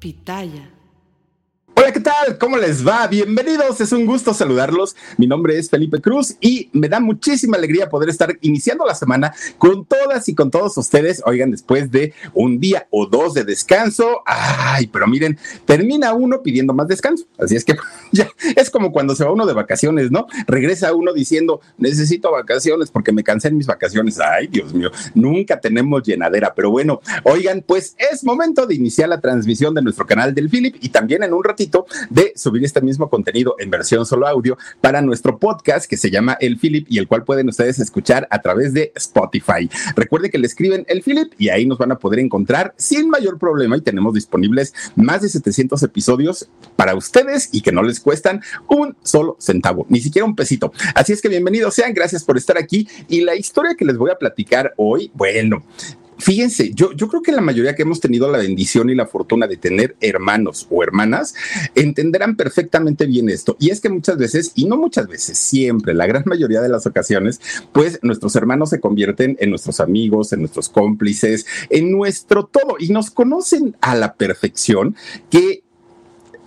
Pitaya. Hola, ¿qué tal? ¿Cómo les va? Bienvenidos, es un gusto saludarlos. Mi nombre es Felipe Cruz y me da muchísima alegría poder estar iniciando la semana con todas y con todos ustedes. Oigan, después de un día o dos de descanso, ay, pero miren, termina uno pidiendo más descanso. Así es que ya es como cuando se va uno de vacaciones, ¿no? Regresa uno diciendo, necesito vacaciones porque me cansé en mis vacaciones. Ay, Dios mío, nunca tenemos llenadera, pero bueno, oigan, pues es momento de iniciar la transmisión de nuestro canal del Philip y también en un ratito de subir este mismo contenido en versión solo audio para nuestro podcast que se llama El Philip y el cual pueden ustedes escuchar a través de Spotify. Recuerde que le escriben El Philip y ahí nos van a poder encontrar sin mayor problema y tenemos disponibles más de 700 episodios para ustedes y que no les cuestan un solo centavo, ni siquiera un pesito. Así es que bienvenidos sean, gracias por estar aquí y la historia que les voy a platicar hoy, bueno, fíjense, yo, yo creo que la mayoría que hemos tenido la bendición y la fortuna de tener hermanos o hermanas entenderán perfectamente bien esto. Y es que muchas veces, y no muchas veces, siempre, la gran mayoría de las ocasiones, pues nuestros hermanos se convierten en nuestros amigos, en nuestros cómplices, en nuestro todo y nos conocen a la perfección que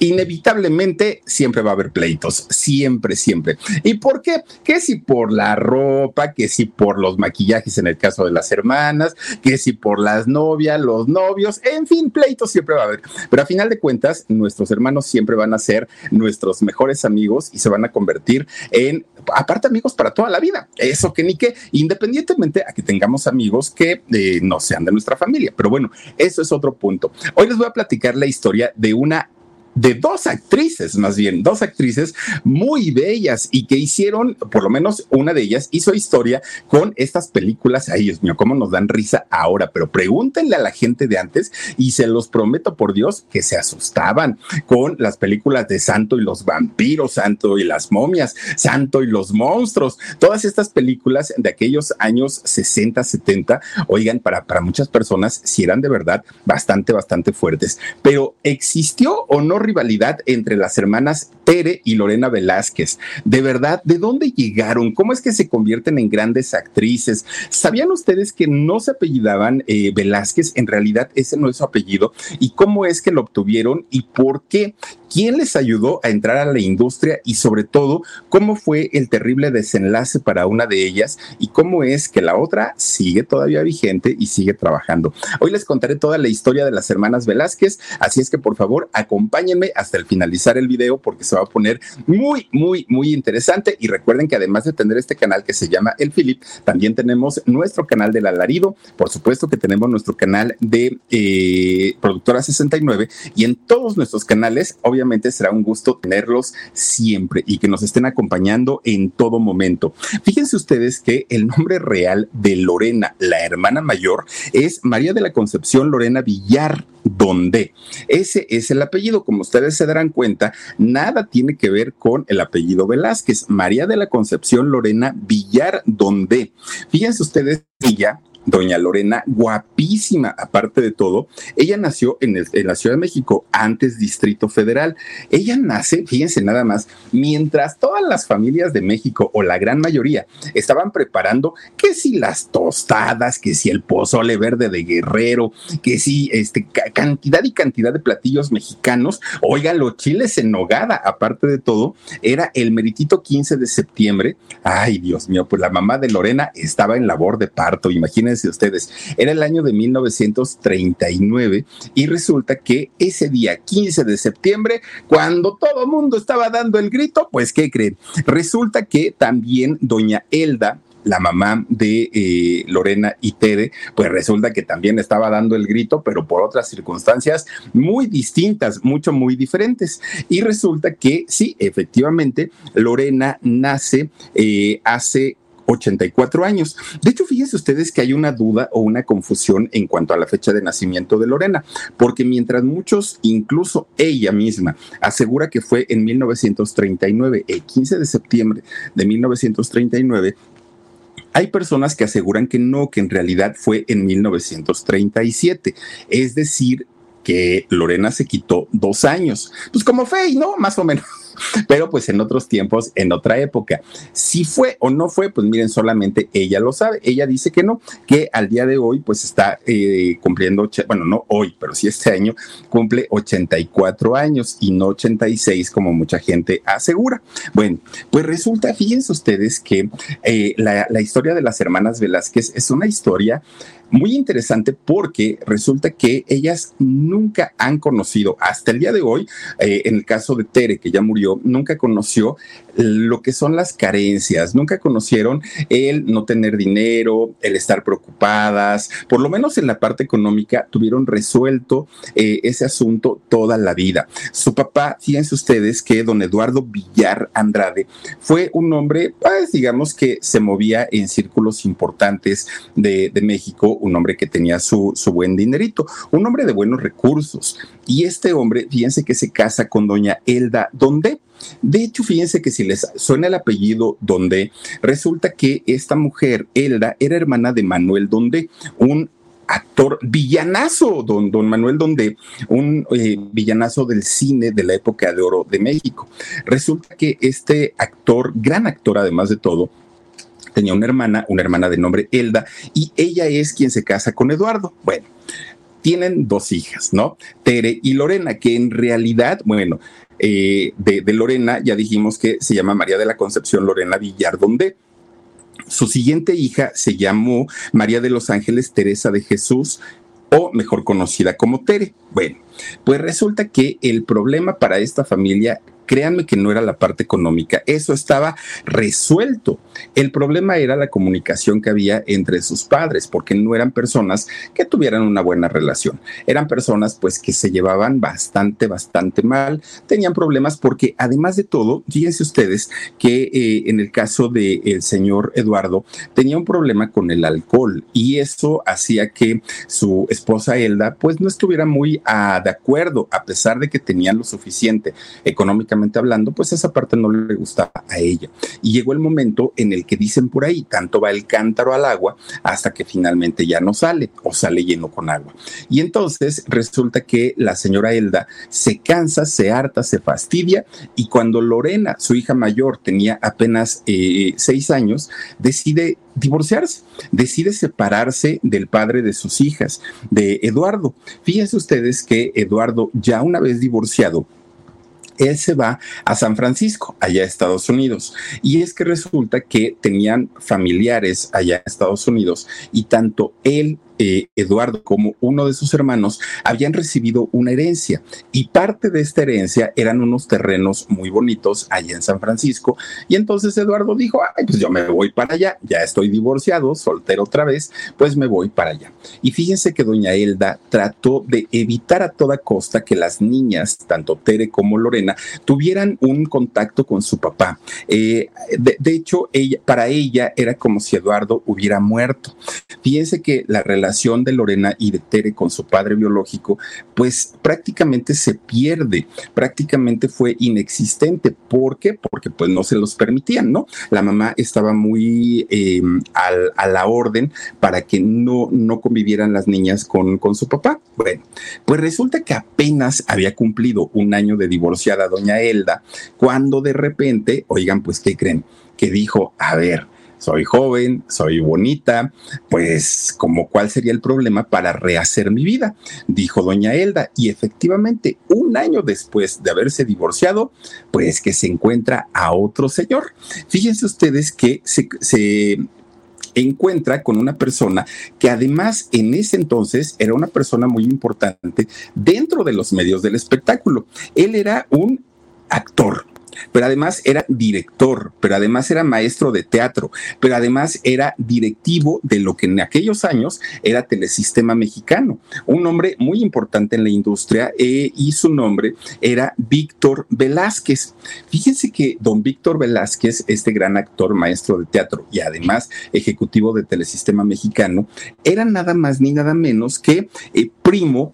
inevitablemente siempre va a haber pleitos, siempre, siempre. ¿Y por qué? Que si por la ropa, que si por los maquillajes en el caso de las hermanas, que si por las novias, los novios, en fin, pleitos siempre va a haber. Pero a final de cuentas, nuestros hermanos siempre van a ser nuestros mejores amigos y se van a convertir en, aparte amigos para toda la vida. Eso que ni que, independientemente a que tengamos amigos que eh, no sean de nuestra familia. Pero bueno, eso es otro punto. Hoy les voy a platicar la historia de una de dos actrices, más bien, dos actrices muy bellas y que hicieron, por lo menos una de ellas hizo historia con estas películas. Ay, Dios mío, cómo nos dan risa ahora, pero pregúntenle a la gente de antes y se los prometo por Dios que se asustaban con las películas de Santo y los vampiros, Santo y las momias, Santo y los monstruos, todas estas películas de aquellos años 60, 70, oigan, para, para muchas personas si eran de verdad bastante, bastante fuertes, pero existió o no rivalidad entre las hermanas Tere y Lorena Velázquez. De verdad, ¿de dónde llegaron? ¿Cómo es que se convierten en grandes actrices? ¿Sabían ustedes que no se apellidaban eh, Velázquez? En realidad ese no es su apellido. ¿Y cómo es que lo obtuvieron y por qué? Quién les ayudó a entrar a la industria y sobre todo cómo fue el terrible desenlace para una de ellas y cómo es que la otra sigue todavía vigente y sigue trabajando. Hoy les contaré toda la historia de las hermanas Velázquez, así es que por favor acompáñenme hasta el finalizar el video porque se va a poner muy, muy, muy interesante y recuerden que además de tener este canal que se llama El Philip, también tenemos nuestro canal del alarido, por supuesto que tenemos nuestro canal de eh, Productora 69 y en todos nuestros canales, obviamente, será un gusto tenerlos siempre y que nos estén acompañando en todo momento. Fíjense ustedes que el nombre real de Lorena, la hermana mayor, es María de la Concepción Lorena Villar. Donde ese es el apellido, como ustedes se darán cuenta, nada tiene que ver con el apellido Velázquez. María de la Concepción Lorena Villar Donde. Fíjense ustedes, ella doña Lorena, guapísima, aparte de todo. Ella nació en, la Ciudad de México, antes Distrito Federal. Ella nace, fíjense nada más, mientras todas las familias de México, o la gran mayoría, estaban preparando que si las tostadas, que si el pozole verde de guerrero, que si este, cantidad y cantidad de platillos mexicanos. Oigan, los chiles en nogada, aparte de todo, era el meritito 15 de septiembre. Ay, Dios mío, pues la mamá de Lorena estaba en labor de parto, imagínense de ustedes, era el año de 1939 y resulta que ese día 15 de septiembre, cuando todo el mundo estaba dando el grito, pues ¿qué creen? Resulta que también doña Elda, la mamá de eh, Lorena y Tere, pues resulta que también estaba dando el grito, pero por otras circunstancias muy distintas, mucho, muy diferentes. Y resulta que sí, efectivamente, Lorena nace eh, hace 84 años. De hecho, fíjense ustedes que hay una duda o una confusión en cuanto a la fecha de nacimiento de Lorena, porque mientras muchos, incluso ella misma, asegura que fue en 1939, el 15 de septiembre de 1939, hay personas que aseguran que no, que en realidad fue en 1937, es decir, que Lorena se quitó dos años. Pues como fe, ¿no? Más o menos. Pero pues en otros tiempos, en otra época. Si fue o no fue, pues miren, solamente ella lo sabe. Ella dice que no, que al día de hoy pues está eh, cumpliendo, bueno, no hoy, pero sí este año cumple 84 años y no 86 como mucha gente asegura. Bueno, pues resulta, fíjense ustedes que eh, la, la historia de las hermanas Velázquez es una historia muy interesante porque resulta que ellas nunca han conocido, hasta el día de hoy, eh, en el caso de Tere, que ya murió, nunca conoció lo que son las carencias, nunca conocieron el no tener dinero, el estar preocupadas, por lo menos en la parte económica tuvieron resuelto eh, ese asunto toda la vida. Su papá, fíjense ustedes que don Eduardo Villar Andrade fue un hombre, pues digamos que se movía en círculos importantes de, México, un hombre que tenía su, su buen dinerito, un hombre de buenos recursos. Y este hombre, fíjense que se casa con doña Elda Donde. De hecho, fíjense que si les suena el apellido Donde, resulta que esta mujer, Elda, era hermana de Manuel Donde, un actor villanazo, don, don Manuel Donde, un eh, villanazo del cine de la época de oro de México. Resulta que este actor, gran actor además de todo, tenía una hermana, una hermana de nombre Elda, y ella es quien se casa con Eduardo. Bueno, tienen dos hijas, ¿no? Tere y Lorena, que en realidad, bueno, eh, de, Lorena ya dijimos que se llama María de la Concepción Lorena Villardonde. Su siguiente hija se llamó María de los Ángeles Teresa de Jesús, o mejor conocida como Tere. Bueno, pues resulta que el problema para esta familia créanme que no era la parte económica, eso estaba resuelto. El problema era la comunicación que había entre sus padres, porque no eran personas que tuvieran una buena relación, eran personas pues que se llevaban bastante, bastante mal, tenían problemas porque además de todo, fíjense ustedes que eh, en el caso del el señor Eduardo tenía un problema con el alcohol y eso hacía que su esposa Elda pues no estuviera muy de acuerdo, a pesar de que tenían lo suficiente económicamente hablando, pues esa parte no le gustaba a ella. Y llegó el momento en el que dicen por ahí, tanto va el cántaro al agua hasta que finalmente ya no sale o sale lleno con agua. Y entonces resulta que la señora Elda se cansa, se harta, se fastidia y cuando Lorena, su hija mayor, tenía apenas eh, seis años, decide divorciarse, decide separarse del padre de sus hijas, de Eduardo. Fíjense ustedes que Eduardo, ya una vez divorciado, él se va a San Francisco, allá a Estados Unidos. Y es que resulta que tenían familiares allá en Estados Unidos y tanto él eh, Eduardo como uno de sus hermanos habían recibido una herencia y parte de esta herencia eran unos terrenos muy bonitos allá en San Francisco y entonces Eduardo dijo, ay, pues yo me voy para allá, ya estoy divorciado, soltero otra vez, pues me voy para allá. Y fíjense que doña Elda trató de evitar a toda costa que las niñas, tanto Tere como Lorena, tuvieran un contacto con su papá. Eh, de, de, hecho, ella, para ella era como si Eduardo hubiera muerto. Fíjense que la relación relación de Lorena y de Tere con su padre biológico, pues prácticamente se pierde, prácticamente fue inexistente. ¿Por qué? Porque pues no se los permitían, ¿no? La mamá estaba muy em, a la orden para que no, no convivieran las niñas con, con su papá. Bueno, pues resulta que apenas había cumplido un año de divorciada doña Elda, cuando de repente, oigan, pues, ¿qué creen? Que dijo, a ver, soy joven, soy bonita, pues como cuál sería el problema para rehacer mi vida, dijo doña Elda. Y efectivamente, un año después de haberse divorciado, pues que se encuentra a otro señor. Fíjense ustedes que se, se encuentra con una persona que además en ese entonces era una persona muy importante dentro de los medios del espectáculo. Él era un actor, pero además era director, pero además era maestro de teatro, pero además era directivo de lo que en aquellos años era Telesistema Mexicano, un hombre muy importante en la industria eh, y su nombre era Víctor Velázquez. Fíjense que don Víctor Velázquez, este gran actor, maestro de teatro y además ejecutivo de Telesistema Mexicano, era nada más ni nada menos que eh, primo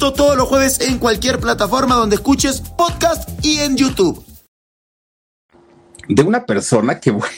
Todos los jueves en cualquier plataforma donde escuches podcast y en YouTube. De una persona que, bueno,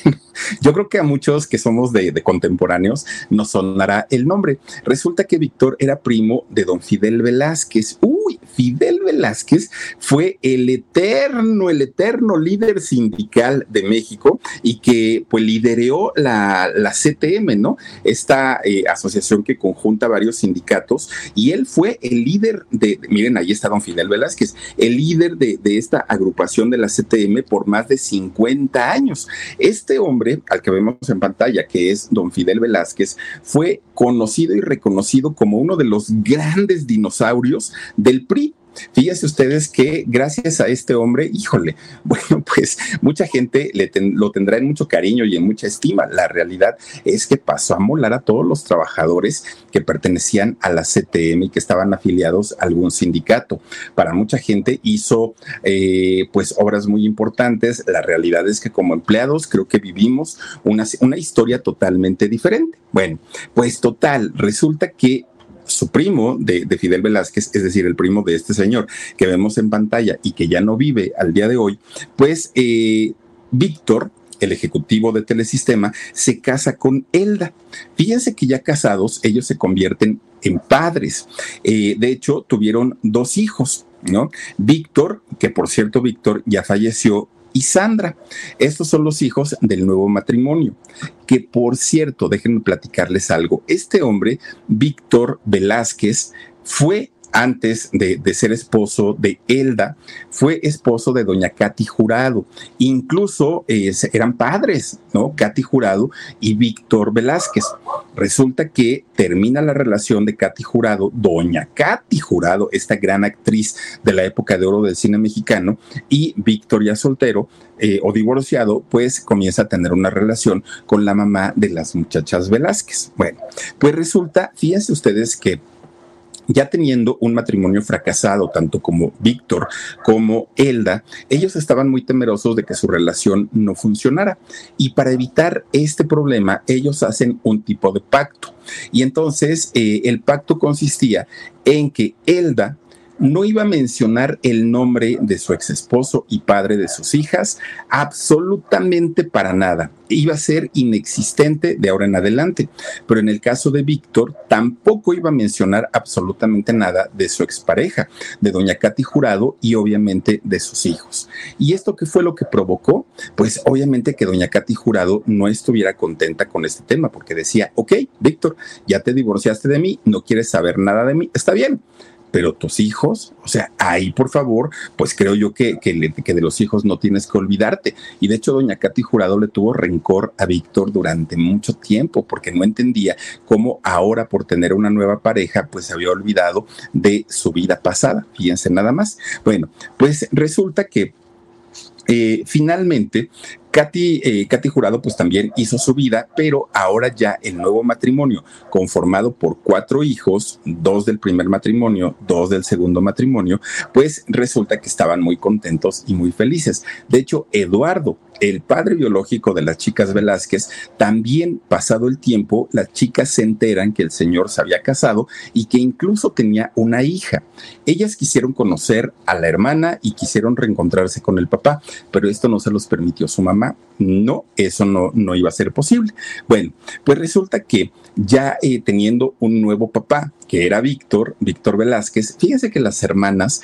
yo creo que a muchos que somos de, contemporáneos nos sonará el nombre. Resulta que Víctor era primo de don Fidel Velázquez. Uy, Fidel Velázquez fue el eterno, el eterno líder sindical de México y que pues lideró la, la CTM, ¿no? Esta eh, asociación que conjunta varios sindicatos y él fue el líder de, miren, ahí está don Fidel Velázquez, el líder de, de esta agrupación de la CTM por más de 50 años. Este hombre al que vemos en pantalla, que es don Fidel Velázquez, fue conocido y reconocido como uno de los grandes dinosaurios del PRI. Fíjense ustedes que gracias a este hombre, híjole, bueno, pues mucha gente le lo tendrá en mucho cariño y en mucha estima. La realidad es que pasó a molar a todos los trabajadores que pertenecían a la CTM y que estaban afiliados a algún sindicato. Para mucha gente hizo eh, pues obras muy importantes. La realidad es que como empleados creo que vivimos una, una historia totalmente diferente. Bueno, pues total, resulta que su primo de, Fidel Velázquez, es decir, el primo de este señor que vemos en pantalla y que ya no vive al día de hoy, pues eh, Víctor, el ejecutivo de Telesistema, se casa con Elda. Fíjense que ya casados, ellos se convierten en padres. Eh, de hecho, tuvieron dos hijos, ¿no? Víctor, que por cierto, Víctor ya falleció y Sandra. Estos son los hijos del nuevo matrimonio, que por cierto, déjenme platicarles algo. Este hombre, Víctor Velázquez, fue antes de, ser esposo de Elda, fue esposo de doña Katy Jurado. Incluso eran padres, ¿no? Katy Jurado y Víctor Velázquez. Resulta que termina la relación de Katy Jurado, doña Katy Jurado, esta gran actriz de la época de oro del cine mexicano, y Víctor ya soltero eh, o divorciado, pues comienza a tener una relación con la mamá de las muchachas Velázquez. Bueno, pues resulta, fíjense ustedes que ya teniendo un matrimonio fracasado, tanto como Víctor como Elda, ellos estaban muy temerosos de que su relación no funcionara. Y para evitar este problema, ellos hacen un tipo de pacto. Y entonces eh, el pacto consistía en que Elda no iba a mencionar el nombre de su ex esposo y padre de sus hijas, absolutamente para nada. Iba a ser inexistente de ahora en adelante. Pero en el caso de Víctor, tampoco iba a mencionar absolutamente nada de su expareja, de doña Katy Jurado y obviamente de sus hijos. ¿Y esto qué fue lo que provocó? Pues obviamente que doña Katy Jurado no estuviera contenta con este tema, porque decía, ok, Víctor, ya te divorciaste de mí, no quieres saber nada de mí, está bien pero tus hijos, o sea, ahí por favor, pues creo yo que, que, de los hijos no tienes que olvidarte. Y de hecho, doña Katy Jurado le tuvo rencor a Víctor durante mucho tiempo porque no entendía cómo ahora por tener una nueva pareja, pues se había olvidado de su vida pasada. Fíjense nada más. Bueno, pues resulta que eh, finalmente Katy, eh, Katy Jurado pues también hizo su vida, pero ahora ya el nuevo matrimonio, conformado por cuatro hijos, dos del primer matrimonio, dos del segundo matrimonio, pues resulta que estaban muy contentos y muy felices. De hecho, Eduardo, el padre biológico de las chicas Velázquez, también pasado el tiempo, las chicas se enteran que el señor se había casado y que incluso tenía una hija. Ellas quisieron conocer a la hermana y quisieron reencontrarse con el papá, pero esto no se los permitió su mamá no, eso no, no iba a ser posible. Bueno, pues resulta que ya eh, teniendo un nuevo papá, que era Víctor, Víctor Velázquez, fíjense que las hermanas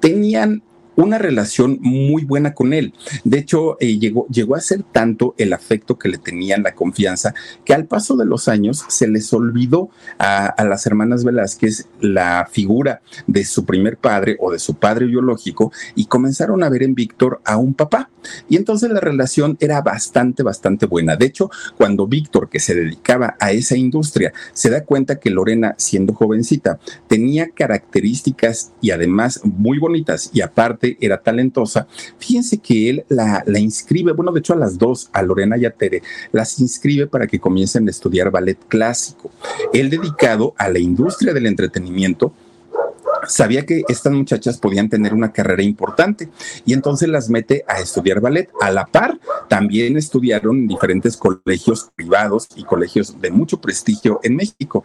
tenían una relación muy buena con él. De hecho, eh, llegó, llegó a ser tanto el afecto que le tenían, la confianza, que al paso de los años se les olvidó a, a las hermanas Velázquez la figura de su primer padre o de su padre biológico y comenzaron a ver en Víctor a un papá. Y entonces la relación era bastante, bastante buena. De hecho, cuando Víctor, que se dedicaba a esa industria, se da cuenta que Lorena, siendo jovencita, tenía características y además muy bonitas y aparte era talentosa, fíjense que él la, la inscribe, bueno, de hecho a las dos, a Lorena y a Tere, las inscribe para que comiencen a estudiar ballet clásico. Él dedicado a la industria del entretenimiento, sabía que estas muchachas podían tener una carrera importante y entonces las mete a estudiar ballet. A la par, también estudiaron en diferentes colegios privados y colegios de mucho prestigio en México.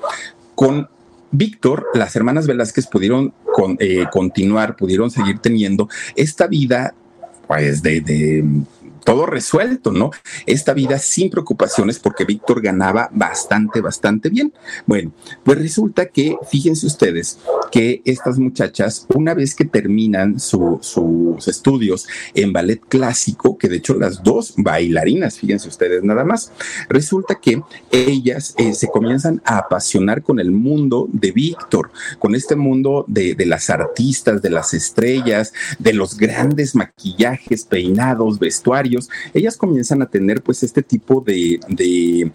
Con Víctor, las hermanas Velázquez pudieron eh, continuar, pudieron seguir teniendo esta vida pues de, de todo resuelto, ¿no? Esta vida sin preocupaciones porque Víctor ganaba bastante, bastante bien. Bueno, pues resulta que, fíjense ustedes, que estas muchachas, una vez que terminan sus estudios en ballet clásico, que de hecho las dos bailarinas, fíjense ustedes nada más, resulta que ellas eh, se comienzan a apasionar con el mundo de Víctor, con este mundo de, de las artistas, de las estrellas, de los grandes maquillajes, peinados, vestuarios ellas comienzan a tener pues este tipo de, de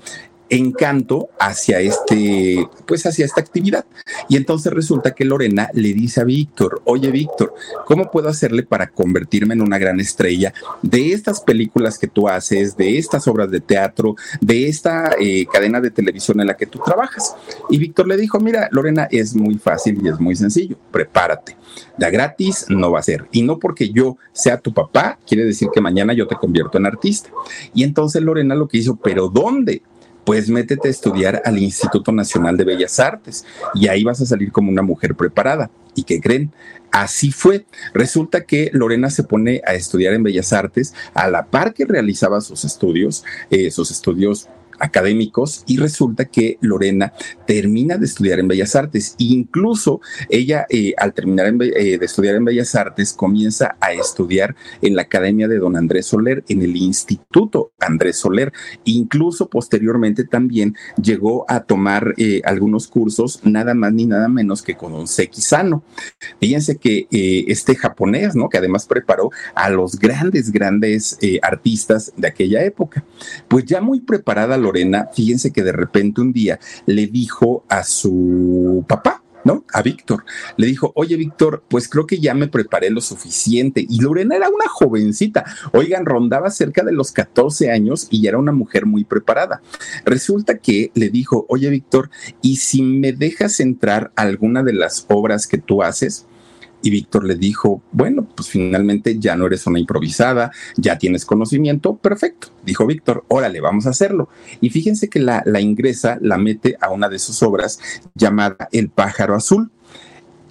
encanto hacia este, pues hacia esta actividad. Y entonces resulta que Lorena le dice a Víctor, oye Víctor, ¿cómo puedo hacerle para convertirme en una gran estrella de estas películas que tú haces, de estas obras de teatro, de esta eh, cadena de televisión en la que tú trabajas? Y Víctor le dijo, mira, Lorena, es muy fácil y es muy sencillo, prepárate. Da gratis no va a ser. Y no porque yo sea tu papá, quiere decir que mañana yo te convierto en artista. Y entonces Lorena lo que hizo, pero ¿dónde? Pues métete a estudiar al Instituto Nacional de Bellas Artes y ahí vas a salir como una mujer preparada. ¿Y qué creen? Así fue. Resulta que Lorena se pone a estudiar en Bellas Artes a la par que realizaba sus estudios, eh, sus estudios académicos y resulta que Lorena termina de estudiar en Bellas Artes. Incluso ella, eh, al terminar eh, de estudiar en Bellas Artes, comienza a estudiar en la Academia de Don Andrés Soler, en el Instituto Andrés Soler. Incluso posteriormente también llegó a tomar eh, algunos cursos, nada más ni nada menos que con un Sano. Fíjense que este japonés, ¿no? Que además preparó a los grandes, grandes artistas de aquella época. Pues ya muy preparada Lorena, fíjense que de repente un día le dijo a su papá, ¿no? A Víctor. Le dijo, oye, Víctor, pues creo que ya me preparé lo suficiente. Y Lorena era una jovencita. Oigan, rondaba cerca de los 14 años y ya era una mujer muy preparada. Resulta que le dijo, oye, Víctor, ¿y si me dejas entrar alguna de las obras que tú haces? Y Víctor le dijo, bueno, pues finalmente ya no eres una improvisada, ya tienes conocimiento, perfecto. Dijo Víctor, órale, vamos a hacerlo. Y fíjense que la, la ingresa, la mete a una de sus obras llamada El pájaro azul.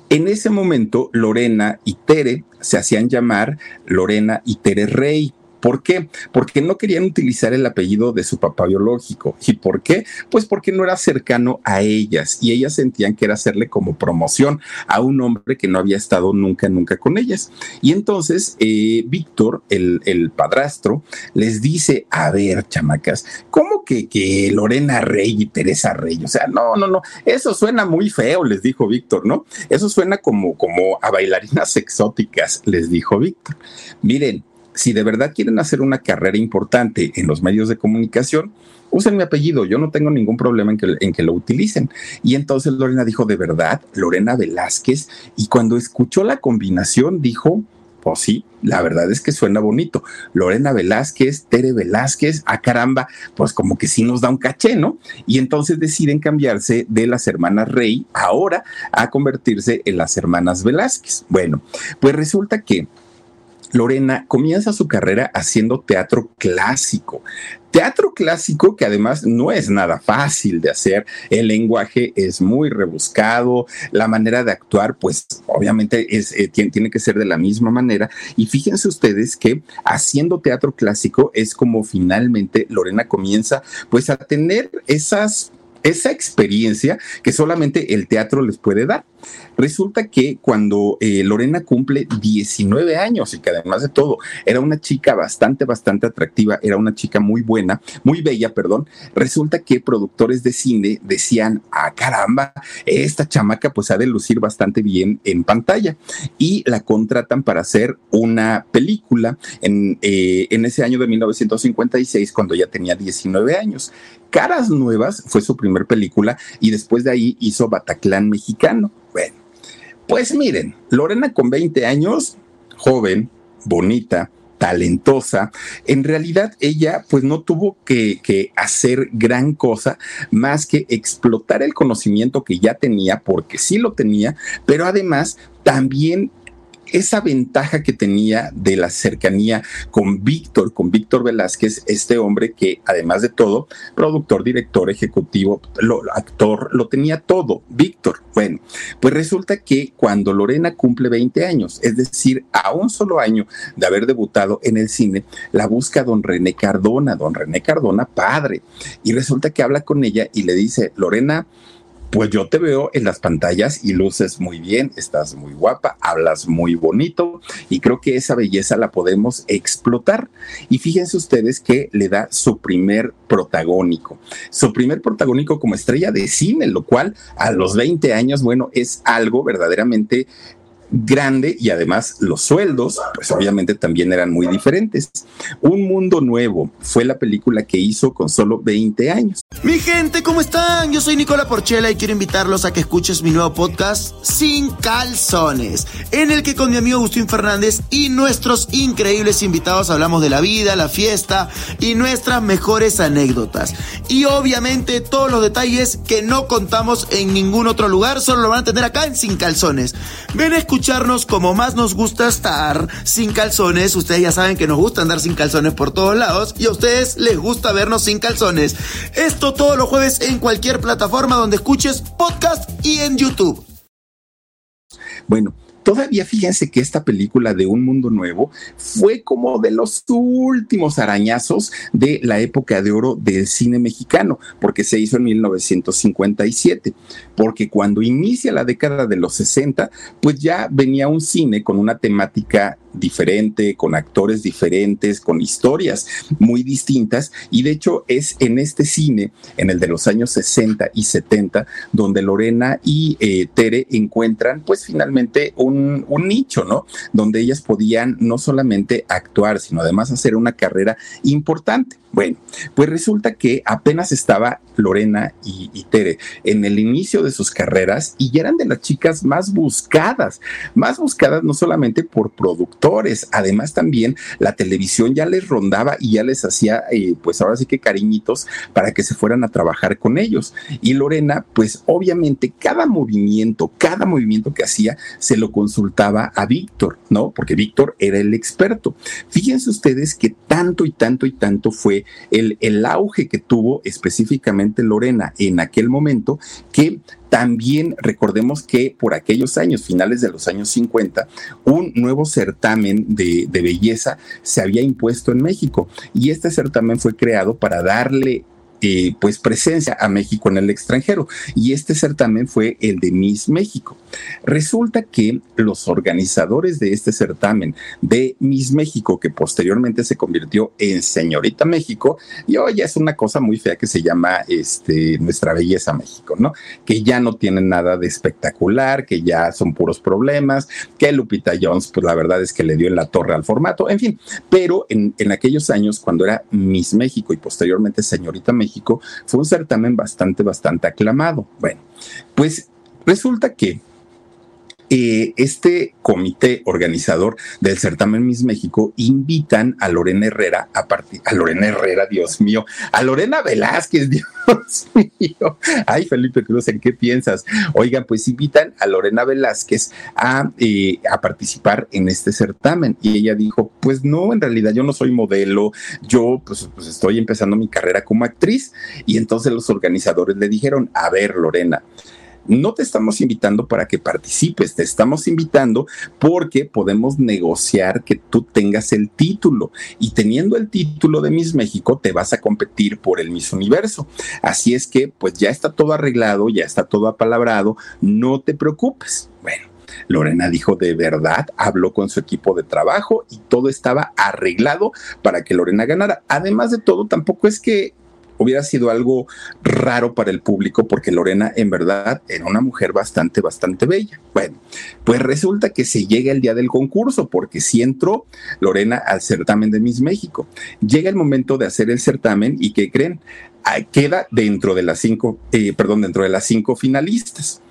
En ese momento, Lorena y Tere se hacían llamar Lorena y Tere Rey ¿Por qué? Porque no querían utilizar el apellido de su papá biológico. ¿Y por qué? Pues porque no era cercano a ellas y ellas sentían que era hacerle como promoción a un hombre que no había estado nunca, nunca con ellas. Y entonces eh, Víctor, el, padrastro, les dice, a ver, chamacas, ¿cómo que, que Lorena Rey y Teresa Rey? O sea, no, no, no, eso suena muy feo, les dijo Víctor, ¿no? Eso suena como, como a bailarinas exóticas, les dijo Víctor. Miren, si de verdad quieren hacer una carrera importante en los medios de comunicación, usen mi apellido, yo no tengo ningún problema en que, en que lo utilicen. Y entonces Lorena dijo, de verdad, Lorena Velázquez, y cuando escuchó la combinación dijo, pues sí, la verdad es que suena bonito. Lorena Velázquez, Tere Velázquez, a ah, caramba, pues como que sí nos da un caché, ¿no? Y entonces deciden cambiarse de las hermanas Rey ahora a convertirse en las hermanas Velázquez. Bueno, pues resulta que Lorena comienza su carrera haciendo teatro clásico. Teatro clásico que además no es nada fácil de hacer, el lenguaje es muy rebuscado, la manera de actuar pues obviamente es, eh, tiene, que ser de la misma manera y fíjense ustedes que haciendo teatro clásico es como finalmente Lorena comienza pues a tener esas esa experiencia que solamente el teatro les puede dar. Resulta que cuando eh, Lorena cumple 19 años y que además de todo era una chica bastante, bastante atractiva, era una chica muy buena, muy bella, perdón, resulta que productores de cine decían, ah, caramba, esta chamaca pues ha de lucir bastante bien en pantalla y la contratan para hacer una película en, eh, en ese año de 1956 cuando ya tenía 19 años. Caras Nuevas fue su primer película y después de ahí hizo Bataclán Mexicano. Pues miren, Lorena con 20 años, joven, bonita, talentosa, en realidad ella pues no tuvo que, que, hacer gran cosa más que explotar el conocimiento que ya tenía, porque sí lo tenía, pero además también esa ventaja que tenía de la cercanía con Víctor, con Víctor Velázquez, este hombre que además de todo, productor, director, ejecutivo, actor, lo tenía todo, Víctor. Bueno, pues resulta que cuando Lorena cumple 20 años, es decir, a un solo año de haber debutado en el cine, la busca don René Cardona, don René Cardona, padre, y resulta que habla con ella y le dice, Lorena, pues yo te veo en las pantallas y luces muy bien, estás muy guapa, hablas muy bonito y creo que esa belleza la podemos explotar. Y fíjense ustedes que le da su primer protagónico, su primer protagónico como estrella de cine, lo cual a los 20 años, bueno, es algo verdaderamente grande y además los sueldos, pues obviamente también eran muy diferentes. Un Mundo Nuevo fue la película que hizo con solo 20 años. Mi gente, ¿cómo están? Yo soy Nicola Porchela y quiero invitarlos a que escuches mi nuevo podcast Sin Calzones, en el que con mi amigo Agustín Fernández y nuestros increíbles invitados hablamos de la vida, la fiesta y nuestras mejores anécdotas. Y obviamente todos los detalles que no contamos en ningún otro lugar, solo lo van a tener acá en Sin Calzones. Ven a escucharnos como más nos gusta estar sin calzones. Ustedes ya saben que nos gusta andar sin calzones por todos lados y a ustedes les gusta vernos sin calzones. Esto todos los jueves en cualquier plataforma donde escuches podcast y en YouTube. Bueno, Todavía fíjense que esta película de Un Mundo Nuevo fue como de los últimos arañazos de la época de oro del cine mexicano, porque se hizo en 1957, porque cuando inicia la década de los 60, pues ya venía un cine con una temática diferente, con actores diferentes, con historias muy distintas. Y de hecho es en este cine, en el de los años 60 y 70, donde Lorena y eh, Tere encuentran pues finalmente un, un nicho, ¿no? Donde ellas podían no solamente actuar, sino además hacer una carrera importante. Bueno, pues resulta que apenas estaba Lorena y, Tere en el inicio de sus carreras y eran de las chicas más buscadas, más buscadas no solamente por productores, además también la televisión ya les rondaba y ya les hacía, eh, pues ahora sí que cariñitos para que se fueran a trabajar con ellos. Y Lorena, pues obviamente cada movimiento, cada movimiento que hacía, se lo consultaba a Víctor, ¿no? Porque Víctor era el experto. Fíjense ustedes que tanto y tanto y tanto fue el, el auge que tuvo específicamente Lorena en aquel momento, que también recordemos que por aquellos años, finales de los años 50, un nuevo certamen de, de, belleza se había impuesto en México. Y este certamen fue creado para darle eh, pues presencia a México en el extranjero. Y este certamen fue el de Miss México. Resulta que los organizadores de este certamen de Miss México, que posteriormente se convirtió en Señorita México, y hoy es una cosa muy fea que se llama este, Nuestra Belleza México, ¿no? Que ya no tiene nada de espectacular, que ya son puros problemas, que Lupita Jones, pues la verdad es que le dio en la torre al formato, en fin, pero en, en aquellos años, cuando era Miss México y posteriormente Señorita México, fue un certamen bastante, bastante aclamado. Bueno, pues resulta que eh, este comité organizador del certamen Miss México invitan a Lorena Herrera a partir, a Lorena Herrera, Dios mío, a Lorena Velázquez, Dios mío. Ay, Felipe Cruz, ¿en qué piensas? Oigan, pues invitan a Lorena Velázquez a, eh, a participar en este certamen. Y ella dijo, pues no, en realidad yo no soy modelo, yo pues, pues estoy empezando mi carrera como actriz. Y entonces los organizadores le dijeron, a ver, Lorena, no te estamos invitando para que participes, te estamos invitando porque podemos negociar que tú tengas el título y teniendo el título de Miss México te vas a competir por el Miss Universo. Así es que pues ya está todo arreglado, ya está todo apalabrado, no te preocupes. Bueno. Lorena dijo de verdad, habló con su equipo de trabajo y todo estaba arreglado para que Lorena ganara. Además de todo, tampoco es que hubiera sido algo raro para el público porque Lorena en verdad era una mujer bastante, bastante bella. Bueno, pues resulta que se llega el día del concurso porque si entró Lorena al certamen de Miss México. Llega el momento de hacer el certamen y ¿qué creen? Ah, queda dentro de las cinco, eh, perdón, dentro de las cinco finalistas.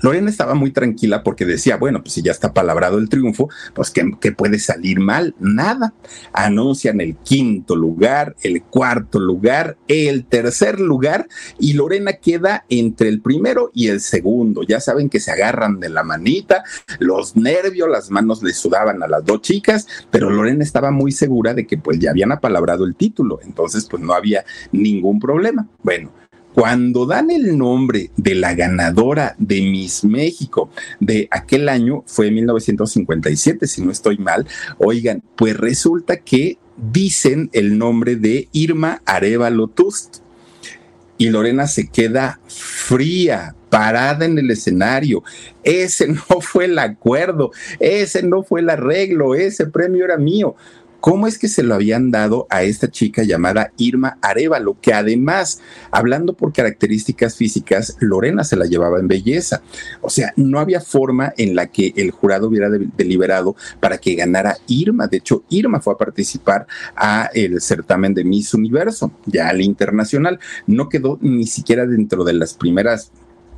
Lorena estaba muy tranquila porque decía, bueno, pues si ya está palabrado el triunfo, pues ¿qué, puede salir mal? Nada. Anuncian el quinto lugar, el cuarto lugar, el tercer lugar y Lorena queda entre el primero y el segundo. Ya saben que se agarran de la manita, los nervios, las manos le sudaban a las dos chicas, pero Lorena estaba muy segura de que pues ya habían apalabrado el título, entonces pues no había ningún problema. Bueno, cuando dan el nombre de la ganadora de Miss México de aquel año, fue 1957, si no estoy mal, oigan, pues resulta que dicen el nombre de Irma Arevalo Tust. Y Lorena se queda fría, parada en el escenario. Ese no fue el acuerdo, ese no fue el arreglo, ese premio era mío cómo es que se lo habían dado a esta chica llamada Irma Arevalo, que además, hablando por características físicas, Lorena se la llevaba en belleza. O sea, no había forma en la que el jurado hubiera deliberado para que ganara Irma. De hecho, Irma fue a participar a el certamen de Miss Universo, ya al internacional. No quedó ni siquiera dentro de las primeras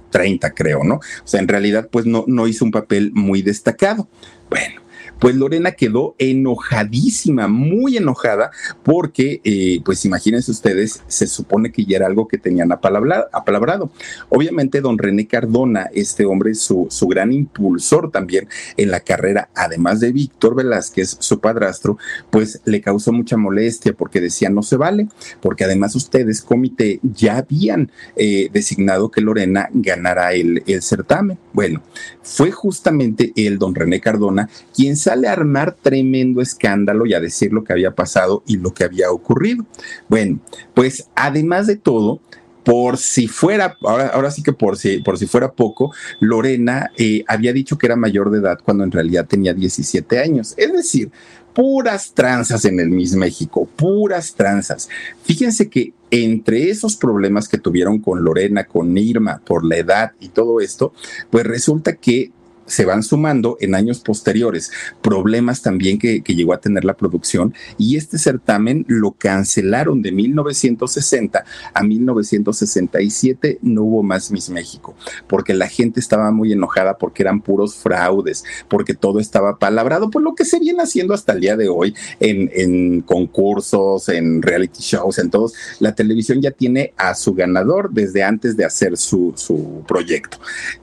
30, creo, ¿no? O sea, en realidad, pues no, no hizo un papel muy destacado. Bueno, pues Lorena quedó enojadísima, muy enojada, porque, eh, pues imagínense ustedes, se supone que ya era algo que tenían apalabrado. Obviamente, don René Cardona, este hombre, su, su gran impulsor también en la carrera, además de Víctor Velázquez, su padrastro, pues le causó mucha molestia porque decía no se vale, porque además ustedes, comité, ya habían eh, designado que Lorena ganara el, el certamen. Bueno, fue justamente el don René Cardona quien sale a armar tremendo escándalo y a decir lo que había pasado y lo que había ocurrido. Bueno, pues además de todo, por si fuera, ahora, sí que por si, por si fuera poco, Lorena eh, había dicho que era mayor de edad cuando en realidad tenía 17 años. Es decir, puras tranzas en el Miss México, puras tranzas. Fíjense que entre esos problemas que tuvieron con Lorena, con Irma, por la edad y todo esto, pues resulta que se van sumando en años posteriores. Problemas también que, llegó a tener la producción. Y este certamen lo cancelaron de 1960 a 1967 no hubo más Miss México porque la gente estaba muy enojada porque eran puros fraudes porque todo estaba palabrado por lo que se viene haciendo hasta el día de hoy en, en concursos en reality shows en todos. La televisión ya tiene a su ganador desde antes de hacer su, su proyecto.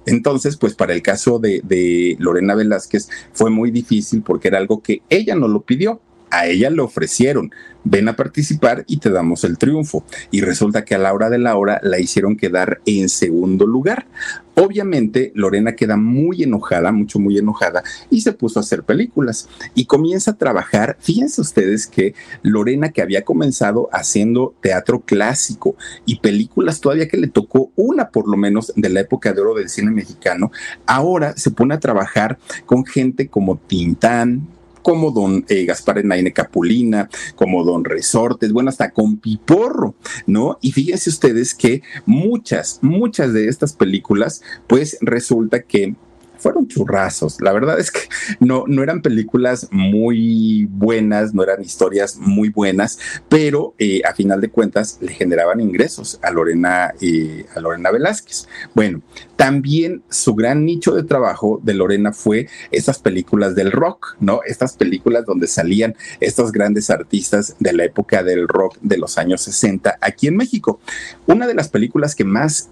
Entonces pues para el caso de de Lorena Velázquez fue muy difícil porque era algo que ella no lo pidió, a ella le ofrecieron, ven a participar y te damos el triunfo. Y resulta que a la hora de la hora la hicieron quedar en segundo lugar. Obviamente Lorena queda muy enojada, mucho, muy enojada, y se puso a hacer películas y comienza a trabajar. Fíjense ustedes que Lorena, que había comenzado haciendo teatro clásico y películas todavía que le tocó una por lo menos de la época de oro del cine mexicano, ahora se pone a trabajar con gente como Tintán, como don eh, Gaspar Enaine Capulina, como don Resortes, bueno, hasta con Piporro, ¿no? Y fíjense ustedes que muchas, muchas de estas películas, pues resulta que fueron churrazos. La verdad es que no, no eran películas muy buenas, no eran historias muy buenas, pero eh, a final de cuentas le generaban ingresos a Lorena, eh, a Lorena Velázquez. Bueno, también su gran nicho de trabajo de Lorena fue esas películas del rock, ¿no? Estas películas donde salían estos grandes artistas de la época del rock de los años 60 aquí en México. Una de las películas que más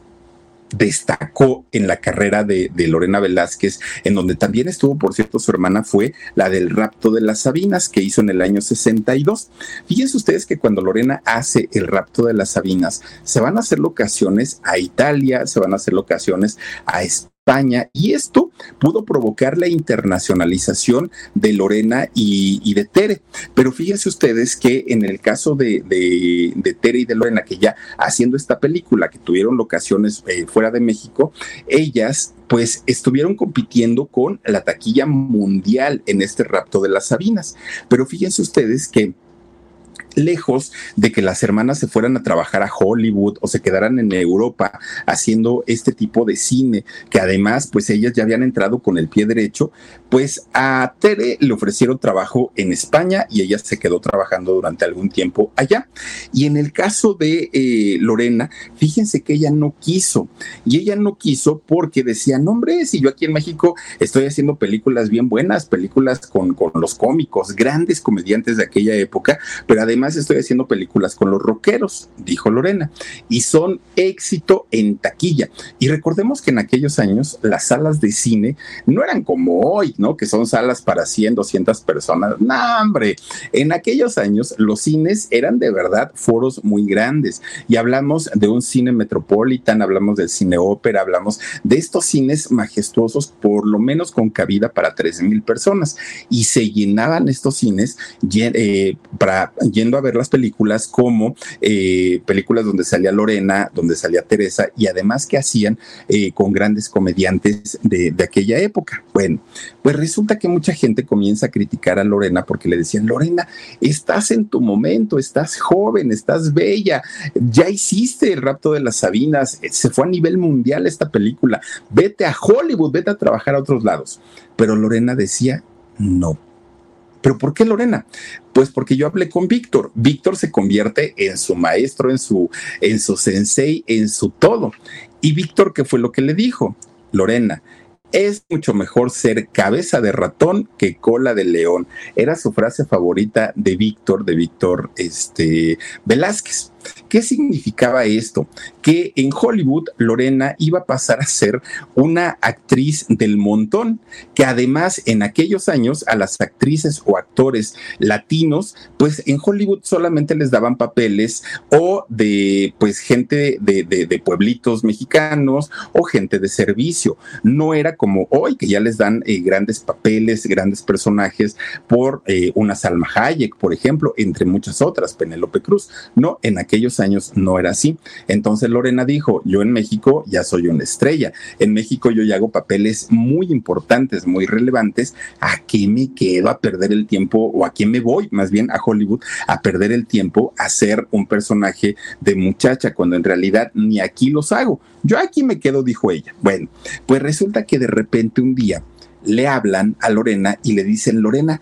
destacó en la carrera de, Lorena Velázquez, en donde también estuvo, por cierto, su hermana fue la del rapto de las Sabinas, que hizo en el año 62. Fíjense ustedes que cuando Lorena hace el rapto de las Sabinas, se van a hacer locaciones a Italia, se van a hacer locaciones a España y esto pudo provocar la internacionalización de Lorena y, de Tere. Pero fíjense ustedes que en el caso de, Tere y de Lorena, que ya haciendo esta película, que tuvieron locaciones eh, fuera de México, ellas pues estuvieron compitiendo con la taquilla mundial en este rapto de las Sabinas. Pero fíjense ustedes que lejos de que las hermanas se fueran a trabajar a Hollywood o se quedaran en Europa haciendo este tipo de cine, que además pues ellas ya habían entrado con el pie derecho, pues a Tere le ofrecieron trabajo en España y ella se quedó trabajando durante algún tiempo allá. Y en el caso de eh, Lorena, fíjense que ella no quiso, y ella no quiso porque decía, no hombre, si yo aquí en México estoy haciendo películas bien buenas, películas con, con los cómicos, grandes comediantes de aquella época, pero además estoy haciendo películas con los rockeros, dijo Lorena, y son éxito en taquilla. Y recordemos que en aquellos años las salas de cine no eran como hoy, ¿no? Que son salas para 100, 200 personas. No, hombre, en aquellos años los cines eran de verdad foros muy grandes. Y hablamos de un cine metropolitan, hablamos del cine ópera, hablamos de estos cines majestuosos, por lo menos con cabida para 3 mil personas. Y se llenaban estos cines eh, para, a ver las películas como eh, películas donde salía Lorena, donde salía Teresa y además que hacían eh, con grandes comediantes de, de, aquella época. Bueno, pues resulta que mucha gente comienza a criticar a Lorena porque le decían, Lorena, estás en tu momento, estás joven, estás bella, ya hiciste el rapto de las Sabinas, se fue a nivel mundial esta película, vete a Hollywood, vete a trabajar a otros lados. Pero Lorena decía, no ¿Pero por qué Lorena? Pues porque yo hablé con Víctor. Víctor se convierte en su maestro, en su, en su sensei, en su todo. Y Víctor, ¿qué fue lo que le dijo? Lorena, es mucho mejor ser cabeza de ratón que cola de león. Era su frase favorita de Víctor, de Víctor este, Velázquez. ¿Qué significaba esto? Que en Hollywood Lorena iba a pasar a ser una actriz del montón, que además en aquellos años a las actrices o actores latinos, pues en Hollywood solamente les daban papeles o de pues gente de, pueblitos mexicanos o gente de servicio. No era como hoy que ya les dan eh, grandes papeles, grandes personajes por eh, una Salma Hayek, por ejemplo, entre muchas otras, Penélope Cruz. No, en aquellos años no era así. Entonces Lorena dijo, yo en México ya soy una estrella, en México yo ya hago papeles muy importantes, muy relevantes, ¿a qué me quedo a perder el tiempo o a quién me voy más bien a Hollywood a perder el tiempo a ser un personaje de muchacha cuando en realidad ni aquí los hago? Yo aquí me quedo, dijo ella. Bueno, pues resulta que de repente un día le hablan a Lorena y le dicen, Lorena,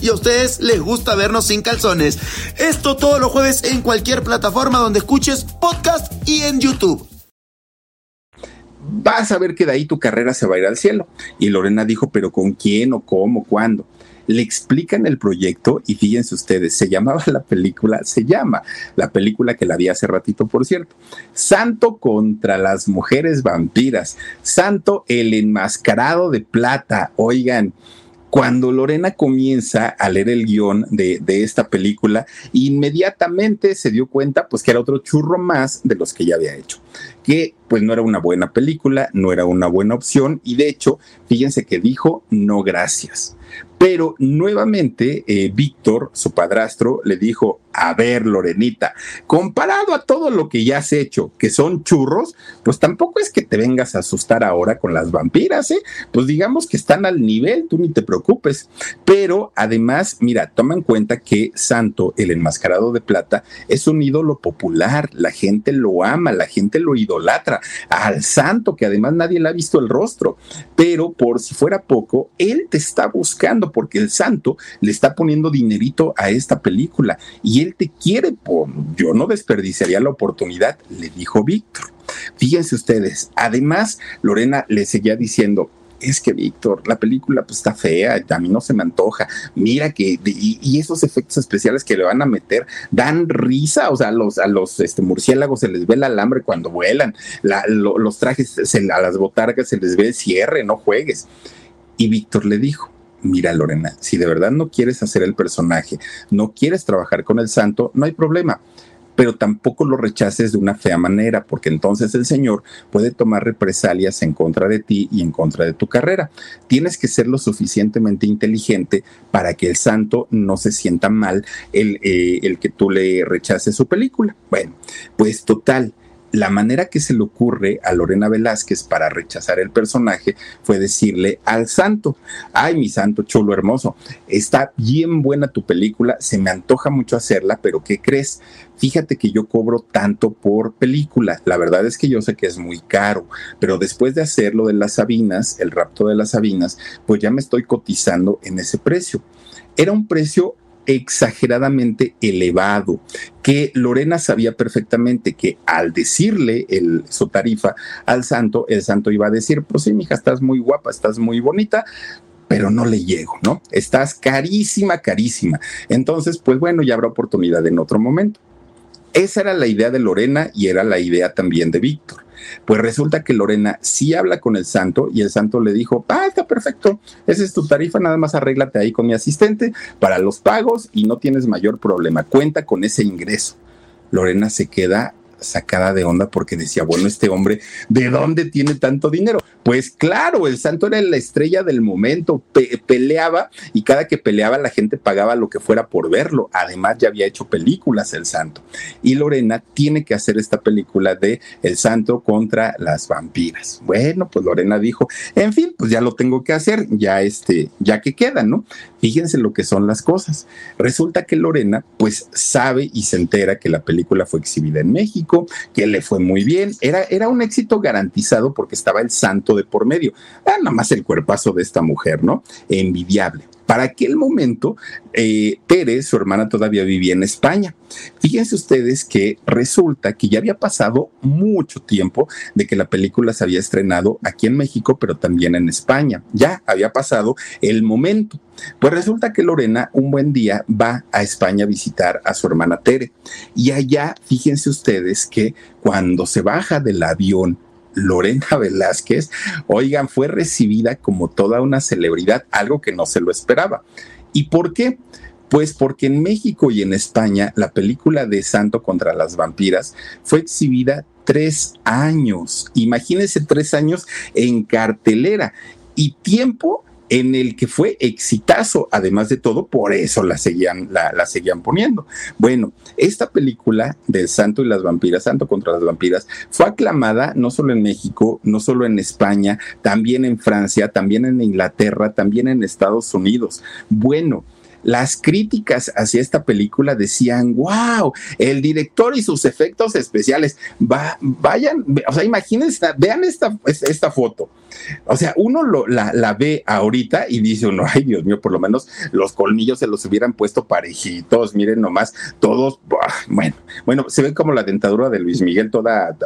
y a ustedes les gusta vernos sin calzones. Esto todos los jueves en cualquier plataforma donde escuches podcast y en YouTube vas a ver que de ahí tu carrera se va a ir al cielo. Y Lorena dijo, pero ¿con quién o cómo, cuándo? Le explican el proyecto y fíjense ustedes, se llamaba la película, se llama la película que la vi hace ratito, por cierto, Santo contra las mujeres vampiras, Santo el enmascarado de plata, oigan cuando Lorena comienza a leer el guion de, esta película, inmediatamente se dio cuenta pues que era otro churro más de los que ya había hecho, que pues no era una buena película, no era una buena opción y de hecho, fíjense que dijo no gracias. Pero nuevamente eh, Víctor, su padrastro, le dijo, a ver, Lorenita, comparado a todo lo que ya has hecho, que son churros, pues tampoco es que te vengas a asustar ahora con las vampiras, ¿eh? Pues digamos que están al nivel, tú ni te preocupes. Pero además, mira, toma en cuenta que Santo, el enmascarado de plata, es un ídolo popular, la gente lo ama, la gente lo idolatra. al santo, que además nadie le ha visto el rostro. Pero por si fuera poco, él te está buscando porque el santo le está poniendo dinerito a esta película y él te quiere. Yo no desperdiciaría la oportunidad, le dijo Víctor. Fíjense ustedes, además Lorena le seguía diciendo, es que Víctor, la película pues está fea, a mí no se me antoja, mira que, y, esos efectos especiales que le van a meter dan risa, o sea, a los, a los este, murciélagos se les ve el alambre cuando vuelan, los trajes, a las botargas se les ve el cierre, no juegues. Y Víctor le dijo, mira Lorena, si de verdad no quieres hacer el personaje, no quieres trabajar con el santo, no hay problema pero tampoco lo rechaces de una fea manera, porque entonces el Señor puede tomar represalias en contra de ti y en contra de tu carrera. Tienes que ser lo suficientemente inteligente para que el santo no se sienta mal el, eh, el que tú le rechaces su película. Bueno, pues total, la manera que se le ocurre a Lorena Velázquez para rechazar el personaje fue decirle al santo, ay mi santo chulo hermoso, está bien buena tu película, se me antoja mucho hacerla, pero ¿qué crees? Fíjate que yo cobro tanto por película, la verdad es que yo sé que es muy caro, pero después de hacerlo de las Sabinas, el rapto de las Sabinas, pues ya me estoy cotizando en ese precio. Era un precio exageradamente elevado, que Lorena sabía perfectamente que al decirle el, su tarifa al santo, el santo iba a decir, pues sí, mija, estás muy guapa, estás muy bonita, pero no le llego, ¿no? Estás carísima, carísima. Entonces, pues bueno, ya habrá oportunidad en otro momento. Esa era la idea de Lorena y era la idea también de Víctor. Pues resulta que Lorena sí habla con el santo y el santo le dijo, ah, está perfecto, esa es tu tarifa, nada más arréglate ahí con mi asistente para los pagos y no tienes mayor problema, cuenta con ese ingreso. Lorena se queda sacada de onda porque decía, bueno, este hombre, ¿de dónde tiene tanto dinero? Pues claro, el santo era la estrella del momento, peleaba y cada que peleaba la gente pagaba lo que fuera por verlo. Además ya había hecho películas el santo. Y Lorena tiene que hacer esta película de El santo contra las vampiras. Bueno, pues Lorena dijo, en fin, pues ya lo tengo que hacer, ya este, ya que queda, ¿no? Fíjense lo que son las cosas. Resulta que Lorena pues sabe y se entera que la película fue exhibida en México, que le fue muy bien, era, era un éxito garantizado porque estaba el santo de por medio. Ah, nada más el cuerpazo de esta mujer, ¿no? Envidiable. Para aquel momento, eh, Tere, su hermana, todavía vivía en España. Fíjense ustedes que resulta que ya había pasado mucho tiempo de que la película se había estrenado aquí en México, pero también en España. Ya había pasado el momento. Pues resulta que Lorena un buen día va a España a visitar a su hermana Tere. Y allá, fíjense ustedes que cuando se baja del avión Lorena Velázquez, oigan, fue recibida como toda una celebridad, algo que no se lo esperaba. ¿Y por qué? Pues porque en México y en España la película de Santo contra las vampiras fue exhibida tres años. Imagínense tres años en cartelera y tiempo en el que fue exitazo, además de todo, por eso la seguían, la, seguían poniendo. Bueno, esta película del Santo y las vampiras, Santo contra las vampiras, fue aclamada no solo en México, no solo en España, también en Francia, también en Inglaterra, también en Estados Unidos. Bueno, las críticas hacia esta película decían, wow, el director y sus efectos especiales, va, vayan, o sea, imagínense, vean esta, esta foto. O sea, uno lo, la, la, ve ahorita y dice uno, ay Dios mío, por lo menos los colmillos se los hubieran puesto parejitos, miren nomás, todos, bueno, bueno, se ve como la dentadura de Luis Miguel toda,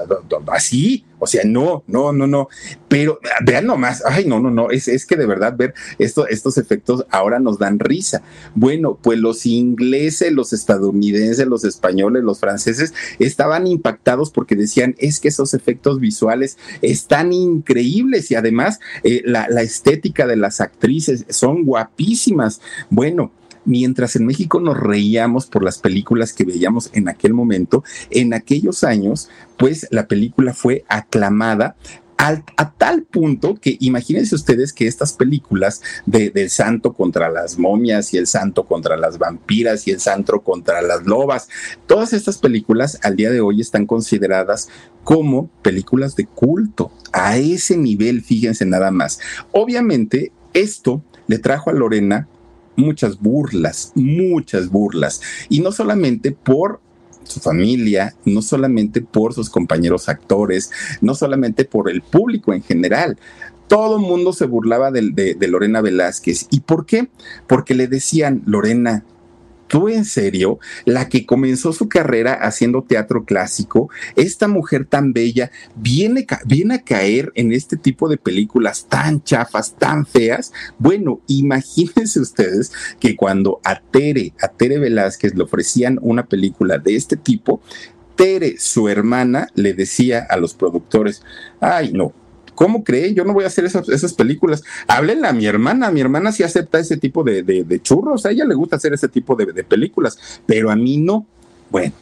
así, o sea, no, no, no, no, pero vean nomás, ay, no, no, no, es, es que de verdad ver esto, estos efectos ahora nos dan risa. Bueno, pues los ingleses, los estadounidenses, los españoles, los franceses estaban impactados porque decían, es que esos efectos visuales están increíbles y además eh, la, la estética de las actrices son guapísimas. Bueno, mientras en México nos reíamos por las películas que veíamos en aquel momento, en aquellos años, pues la película fue aclamada a tal punto que imagínense ustedes que estas películas de, del santo contra las momias y el santo contra las vampiras y el santo contra las lobas, todas estas películas al día de hoy están consideradas como películas de culto. A ese nivel, fíjense nada más. Obviamente, esto le trajo a Lorena muchas burlas, muchas burlas. Y no solamente por su familia, no solamente por sus compañeros actores, no solamente por el público en general. Todo el mundo se burlaba de, de Lorena Velázquez. ¿Y por qué? Porque le decían, Lorena, ¿Tú en serio? La que comenzó su carrera haciendo teatro clásico, esta mujer tan bella, viene, viene a caer en este tipo de películas tan chafas, tan feas. Bueno, imagínense ustedes que cuando a Tere, a Tere Velázquez le ofrecían una película de este tipo, Tere, su hermana, le decía a los productores, ay, no, ¿Cómo cree? Yo no voy a hacer esas, películas. Háblenle a mi hermana. Mi hermana sí acepta ese tipo de, churros. A ella le gusta hacer ese tipo de, de películas, pero a mí no. Bueno,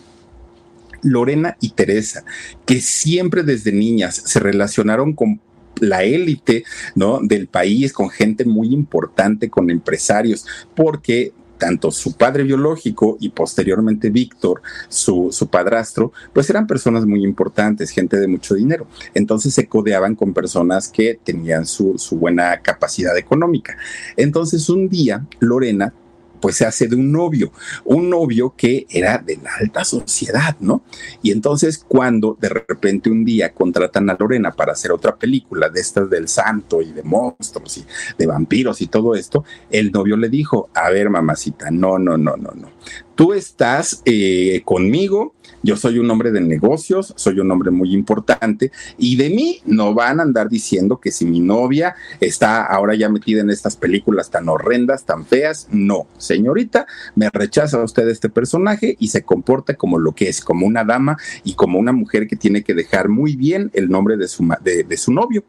Lorena y Teresa, que siempre desde niñas se relacionaron con la élite, ¿no? Del país, con gente muy importante, con empresarios, porque tanto su padre biológico y posteriormente Víctor, su, padrastro, pues eran personas muy importantes, gente de mucho dinero. Entonces se codeaban con personas que tenían su, su buena capacidad económica. Entonces un día Lorena pues se hace de un novio, un novio que era de la alta sociedad, ¿no? Y entonces cuando de repente un día contratan a Lorena para hacer otra película de estas del santo y de monstruos y de vampiros y todo esto, el novio le dijo, a ver mamacita, no, no, no, no, no, tú estás eh, conmigo, yo soy un hombre de negocios, soy un hombre muy importante y de mí no van a andar diciendo que si mi novia está ahora ya metida en estas películas tan horrendas, tan feas, no, señorita, me rechaza usted este personaje y se comporta como lo que es, como una dama y como una mujer que tiene que dejar muy bien el nombre de su, de su novio.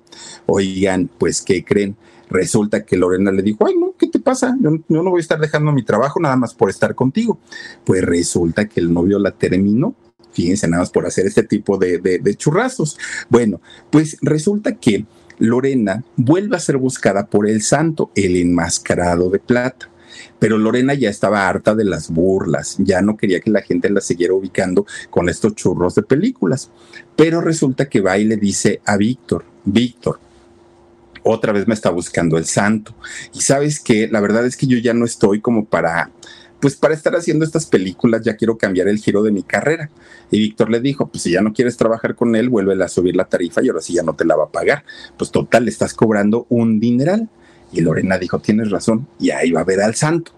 Oigan, pues, ¿qué creen? Resulta que Lorena le dijo, ay, no, ¿qué te pasa? Yo, no voy a estar dejando mi trabajo nada más por estar contigo. Pues resulta que el novio la terminó. Fíjense, nada más por hacer este tipo de, de churrazos. Bueno, pues resulta que Lorena vuelve a ser buscada por el santo, el enmascarado de plata pero Lorena ya estaba harta de las burlas, ya no quería que la gente la siguiera ubicando con estos churros de películas. Pero resulta que va y le dice a Víctor, Víctor, otra vez me está buscando el santo. Y sabes que la verdad es que yo ya no estoy como para, pues para estar haciendo estas películas, ya quiero cambiar el giro de mi carrera. Y Víctor le dijo, pues si ya no quieres trabajar con él, vuelve a subir la tarifa y ahora sí ya no te la va a pagar. Pues total, le estás cobrando un dineral. Y Lorena dijo, tienes razón, y ahí va a ver al santo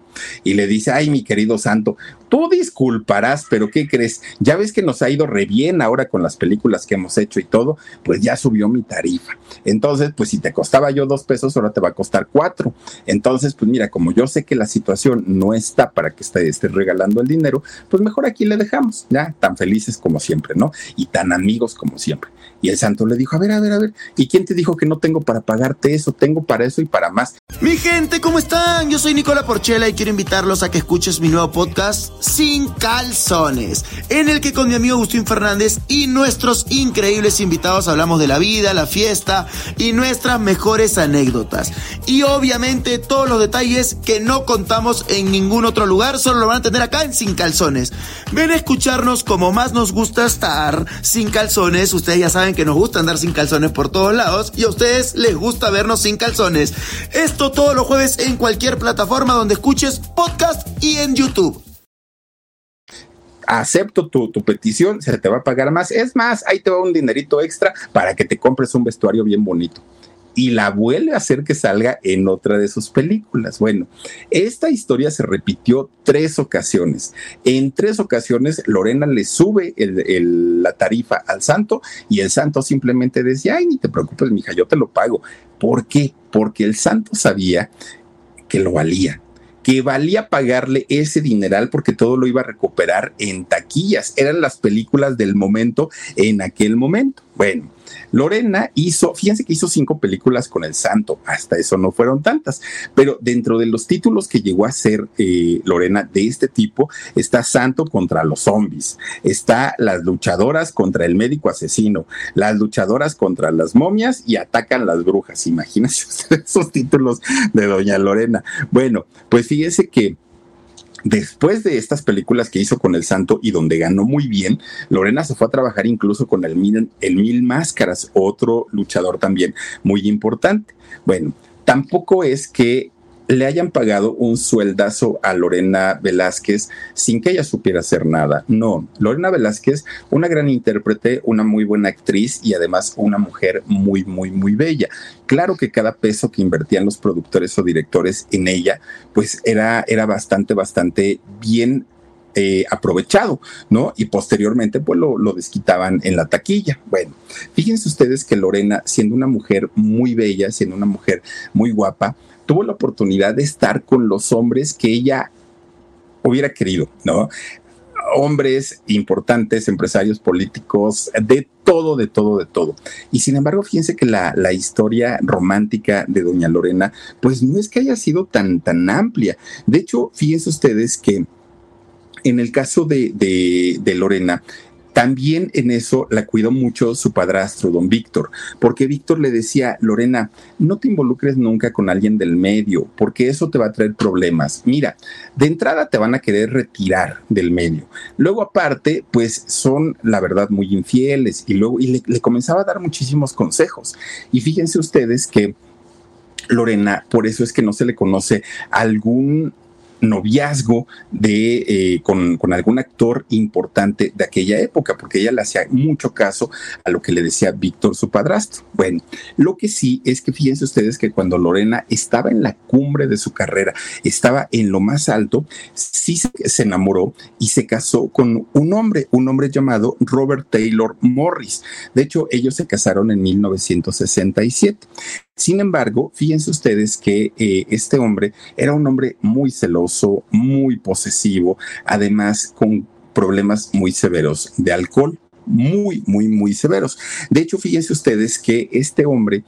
y le dice, ay, mi querido santo, tú disculparás, pero ¿qué crees? Ya ves que nos ha ido re bien ahora con las películas que hemos hecho y todo, pues ya subió mi tarifa. Entonces, pues si te costaba yo dos pesos, ahora te va a costar cuatro. Entonces, pues mira, como yo sé que la situación no está para que estés regalando el dinero, pues mejor aquí le dejamos, ya, tan felices como siempre, ¿no? Y tan amigos como siempre. Y el santo le dijo, a ver, a ver, a ver, ¿y quién te dijo que no tengo para pagarte eso? Tengo para eso y para más. Mi gente, ¿cómo están? Yo soy Nicola Porchela y quiero invitarlos a que escuches mi nuevo podcast Sin Calzones, en el que con mi amigo Agustín Fernández y nuestros increíbles invitados hablamos de la vida, la fiesta y nuestras mejores anécdotas. Y obviamente todos los detalles que no contamos en ningún otro lugar, solo lo van a tener acá en Sin Calzones. Ven a escucharnos como más nos gusta estar sin calzones. Ustedes ya saben que nos gusta andar sin calzones por todos lados y a ustedes les gusta vernos sin calzones. Esto todos los jueves en cualquier plataforma donde escuches podcast y en YouTube acepto tu, tu, petición, se te va a pagar más. Es más, ahí te va un dinerito extra para que te compres un vestuario bien bonito y la vuelve a hacer que salga en otra de sus películas. Bueno, esta historia se repitió tres ocasiones. En tres ocasiones Lorena le sube la tarifa al santo y el santo simplemente decía, ay, ni te preocupes, mija, yo te lo pago. ¿Por qué? Porque el santo sabía que lo valía, que valía pagarle ese dineral porque todo lo iba a recuperar en taquillas. Eran las películas del momento en aquel momento. Bueno, Lorena hizo, fíjense que hizo cinco películas con el santo, hasta eso no fueron tantas, pero dentro de los títulos que llegó a ser eh, Lorena de este tipo está Santo contra los zombies, está Las luchadoras contra el médico asesino, Las luchadoras contra las momias y atacan las brujas. Imagínense esos títulos de Doña Lorena. Bueno, pues fíjense que Después de estas películas que hizo con El Santo y donde ganó muy bien, Lorena se fue a trabajar incluso con el Mil, Máscaras, otro luchador también muy importante. Bueno, tampoco es que le hayan pagado un sueldazo a Lorena Velázquez sin que ella supiera hacer nada. No, Lorena Velázquez, una gran intérprete, una muy buena actriz y además una mujer muy, muy, muy bella. Claro que cada peso que invertían los productores o directores en ella, pues era, era bastante, bastante bien eh, aprovechado, ¿no? Y posteriormente, pues lo, lo, desquitaban en la taquilla. Bueno, fíjense ustedes que Lorena, siendo una mujer muy bella, siendo una mujer muy guapa, tuvo la oportunidad de estar con los hombres que ella hubiera querido, ¿no? hombres importantes, empresarios políticos, de todo, de todo, de todo. Y sin embargo, fíjense que la, la, historia romántica de Doña Lorena, pues no es que haya sido tan, tan amplia. De hecho, fíjense ustedes que en el caso de, de, Lorena, también en eso la cuidó mucho su padrastro, don Víctor, porque Víctor le decía, Lorena, no te involucres nunca con alguien del medio, porque eso te va a traer problemas. Mira, de entrada te van a querer retirar del medio. Luego aparte, pues son, la verdad, muy infieles y luego y le, le comenzaba a dar muchísimos consejos. Y fíjense ustedes que... Lorena, por eso es que no se le conoce algún noviazgo de, eh, con, con, algún actor importante de aquella época, porque ella le hacía mucho caso a lo que le decía Víctor, su padrastro. Bueno, lo que sí es que fíjense ustedes que cuando Lorena estaba en la cumbre de su carrera, estaba en lo más alto, sí se, se enamoró y se casó con un hombre, un hombre llamado Robert Taylor Morris. De hecho, ellos se casaron en 1967. Sin embargo, fíjense ustedes que eh, este hombre era un hombre muy celoso, muy posesivo, además con problemas muy severos de alcohol muy, muy, muy severos. De hecho, fíjense ustedes que este hombre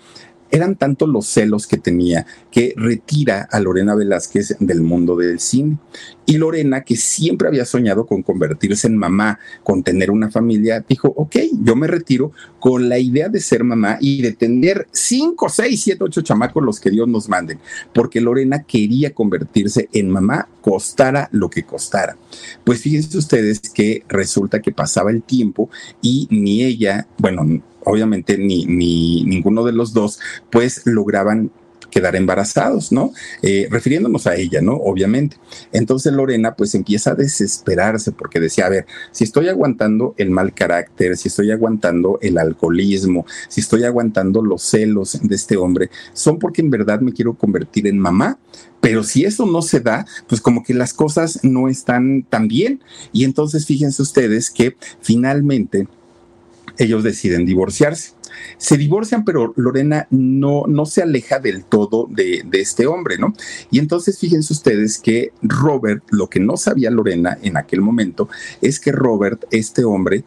eran tanto los celos que tenía que retira a Lorena Velázquez del mundo del cine. Y Lorena, que siempre había soñado con convertirse en mamá, con tener una familia, dijo, ok, yo me retiro con la idea de ser mamá y de tener cinco, seis, siete, ocho chamacos los que Dios nos manden, porque Lorena quería convertirse en mamá, costara lo que costara. Pues fíjense ustedes que resulta que pasaba el tiempo y ni ella, bueno, obviamente ni, ni ninguno de los dos, pues lograban quedar embarazados, ¿no? Eh, refiriéndonos a ella, ¿no? Obviamente. Entonces Lorena pues empieza a desesperarse porque decía, a ver, si estoy aguantando el mal carácter, si estoy aguantando el alcoholismo, si estoy aguantando los celos de este hombre, son porque en verdad me quiero convertir en mamá. Pero si eso no se da, pues como que las cosas no están tan bien. Y entonces fíjense ustedes que finalmente ellos deciden divorciarse. Se divorcian, pero Lorena no, no se aleja del todo de, de, este hombre, ¿no? Y entonces fíjense ustedes que Robert, lo que no sabía Lorena en aquel momento, es que Robert, este hombre,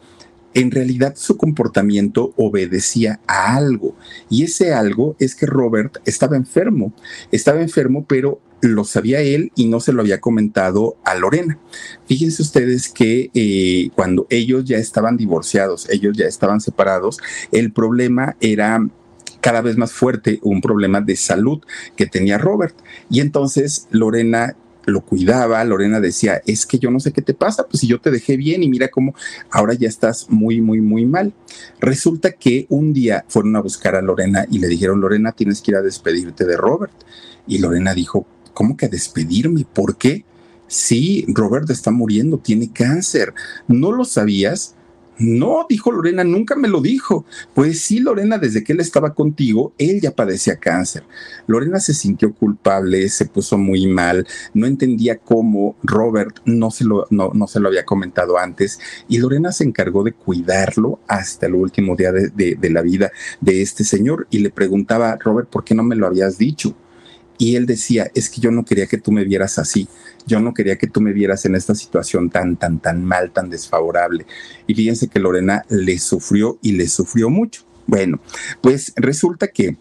en realidad su comportamiento obedecía a algo. Y ese algo es que Robert estaba enfermo. Estaba enfermo, pero lo sabía él y no se lo había comentado a Lorena. Fíjense ustedes que eh, cuando ellos ya estaban divorciados, ellos ya estaban separados, el problema era cada vez más fuerte, un problema de salud que tenía Robert. Y entonces Lorena lo cuidaba, Lorena decía, es que yo no sé qué te pasa, pues si yo te dejé bien y mira cómo ahora ya estás muy, muy, muy mal. Resulta que un día fueron a buscar a Lorena y le dijeron, Lorena, tienes que ir a despedirte de Robert. Y Lorena dijo, ¿cómo que despedirme? ¿Por qué? Sí, Robert está muriendo, tiene cáncer. ¿No lo sabías? No, dijo Lorena, nunca me lo dijo. Pues sí, Lorena, desde que él estaba contigo, él ya padecía cáncer. Lorena se sintió culpable, se puso muy mal, no entendía cómo Robert no se lo, no, no se lo había comentado antes y Lorena se encargó de cuidarlo hasta el último día de, de, la vida de este señor y le preguntaba, Robert, ¿por qué no me lo habías dicho? Y él decía, es que yo no quería que tú me vieras así, yo no quería que tú me vieras en esta situación tan, tan, tan mal, tan desfavorable. Y fíjense que Lorena le sufrió y le sufrió mucho. Bueno, pues resulta que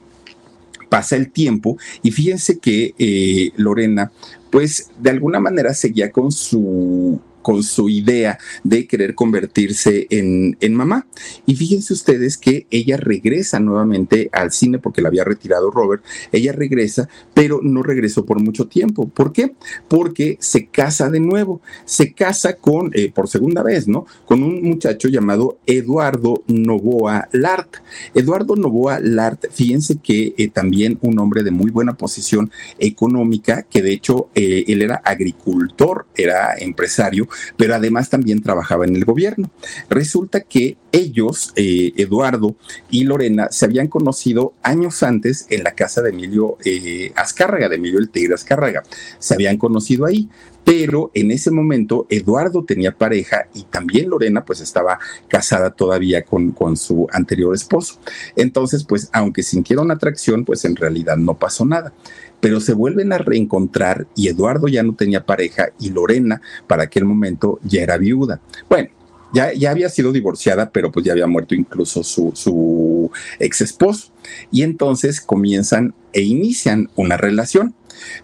pasa el tiempo y fíjense que eh, Lorena, pues de alguna manera seguía con su con su idea de querer convertirse en, en, mamá. Y fíjense ustedes que ella regresa nuevamente al cine porque la había retirado Robert. Ella regresa, pero no regresó por mucho tiempo. ¿Por qué? Porque se casa de nuevo. Se casa con, eh, por segunda vez, ¿no? Con un muchacho llamado Eduardo Novoa Lart. Eduardo Novoa Lart, fíjense que eh, también un hombre de muy buena posición económica, que de hecho eh, él era agricultor, era empresario pero además también trabajaba en el gobierno. Resulta que ellos, eh, Eduardo y Lorena, se habían conocido años antes en la casa de Emilio eh, Azcárraga, de Emilio el Tigre Azcárraga. Se habían conocido ahí pero en ese momento Eduardo tenía pareja y también Lorena pues estaba casada todavía con, con, su anterior esposo. Entonces pues aunque sintieron atracción pues en realidad no pasó nada pero se vuelven a reencontrar y Eduardo ya no tenía pareja y Lorena para aquel momento ya era viuda. Bueno, ya, ya, había sido divorciada, pero pues ya había muerto incluso su, su ex esposo. Y entonces comienzan e inician una relación.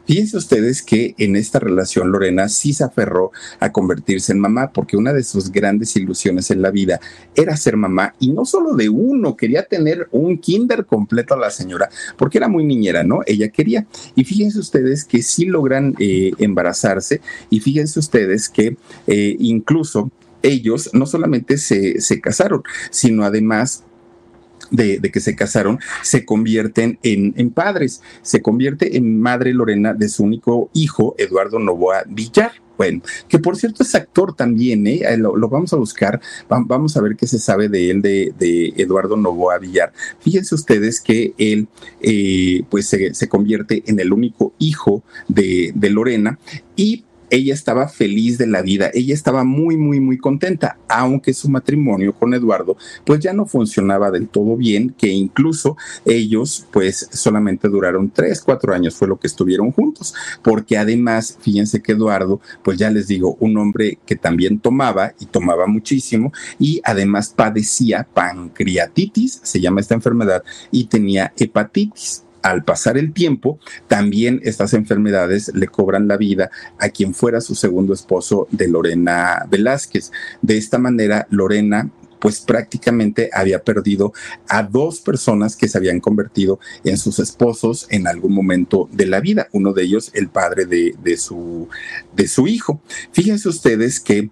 Fíjense ustedes que en esta relación Lorena sí se aferró a convertirse en mamá porque una de sus grandes ilusiones en la vida era ser mamá y no solo de uno, quería tener un kinder completo a la señora porque era muy niñera, ¿no? Ella quería. Y fíjense ustedes que sí logran eh, embarazarse y fíjense ustedes que eh, incluso ellos no solamente se, se casaron, sino además de, que se casaron, se convierten en, padres. Se convierte en madre Lorena de su único hijo, Eduardo Novoa Villar. Bueno, que por cierto es actor también, ¿eh? Lo, vamos a buscar, vamos a ver qué se sabe de él, de, Eduardo Novoa Villar. Fíjense ustedes que él, eh, pues se, se, convierte en el único hijo de, de Lorena y ella estaba feliz de la vida, ella estaba muy, muy, muy contenta, aunque su matrimonio con Eduardo pues ya no funcionaba del todo bien, que incluso ellos pues solamente duraron tres, cuatro años fue lo que estuvieron juntos, porque además, fíjense que Eduardo, pues ya les digo, un hombre que también tomaba y tomaba muchísimo y además padecía pancreatitis, se llama esta enfermedad, y tenía hepatitis al pasar el tiempo, también estas enfermedades le cobran la vida a quien fuera su segundo esposo de Lorena Velázquez. De esta manera, Lorena pues prácticamente había perdido a dos personas que se habían convertido en sus esposos en algún momento de la vida, uno de ellos el padre de, de, su, de su hijo. Fíjense ustedes que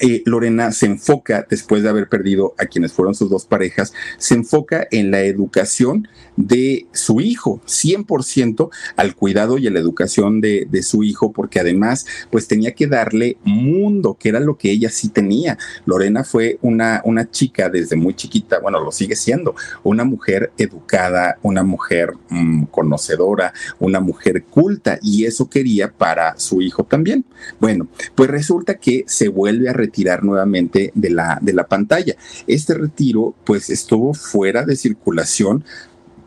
Eh, Lorena se enfoca, después de haber perdido a quienes fueron sus dos parejas, se enfoca en la educación de su hijo, 100% al cuidado y a la educación de, su hijo, porque además, pues tenía que darle mundo, que era lo que ella sí tenía. Lorena fue una, una chica desde muy chiquita, bueno, lo sigue siendo, una mujer educada, una mujer mm, conocedora, una mujer culta, y eso quería para su hijo también. Bueno, pues resulta que se vuelve a retirar nuevamente de la, de la pantalla. Este retiro, pues estuvo fuera de circulación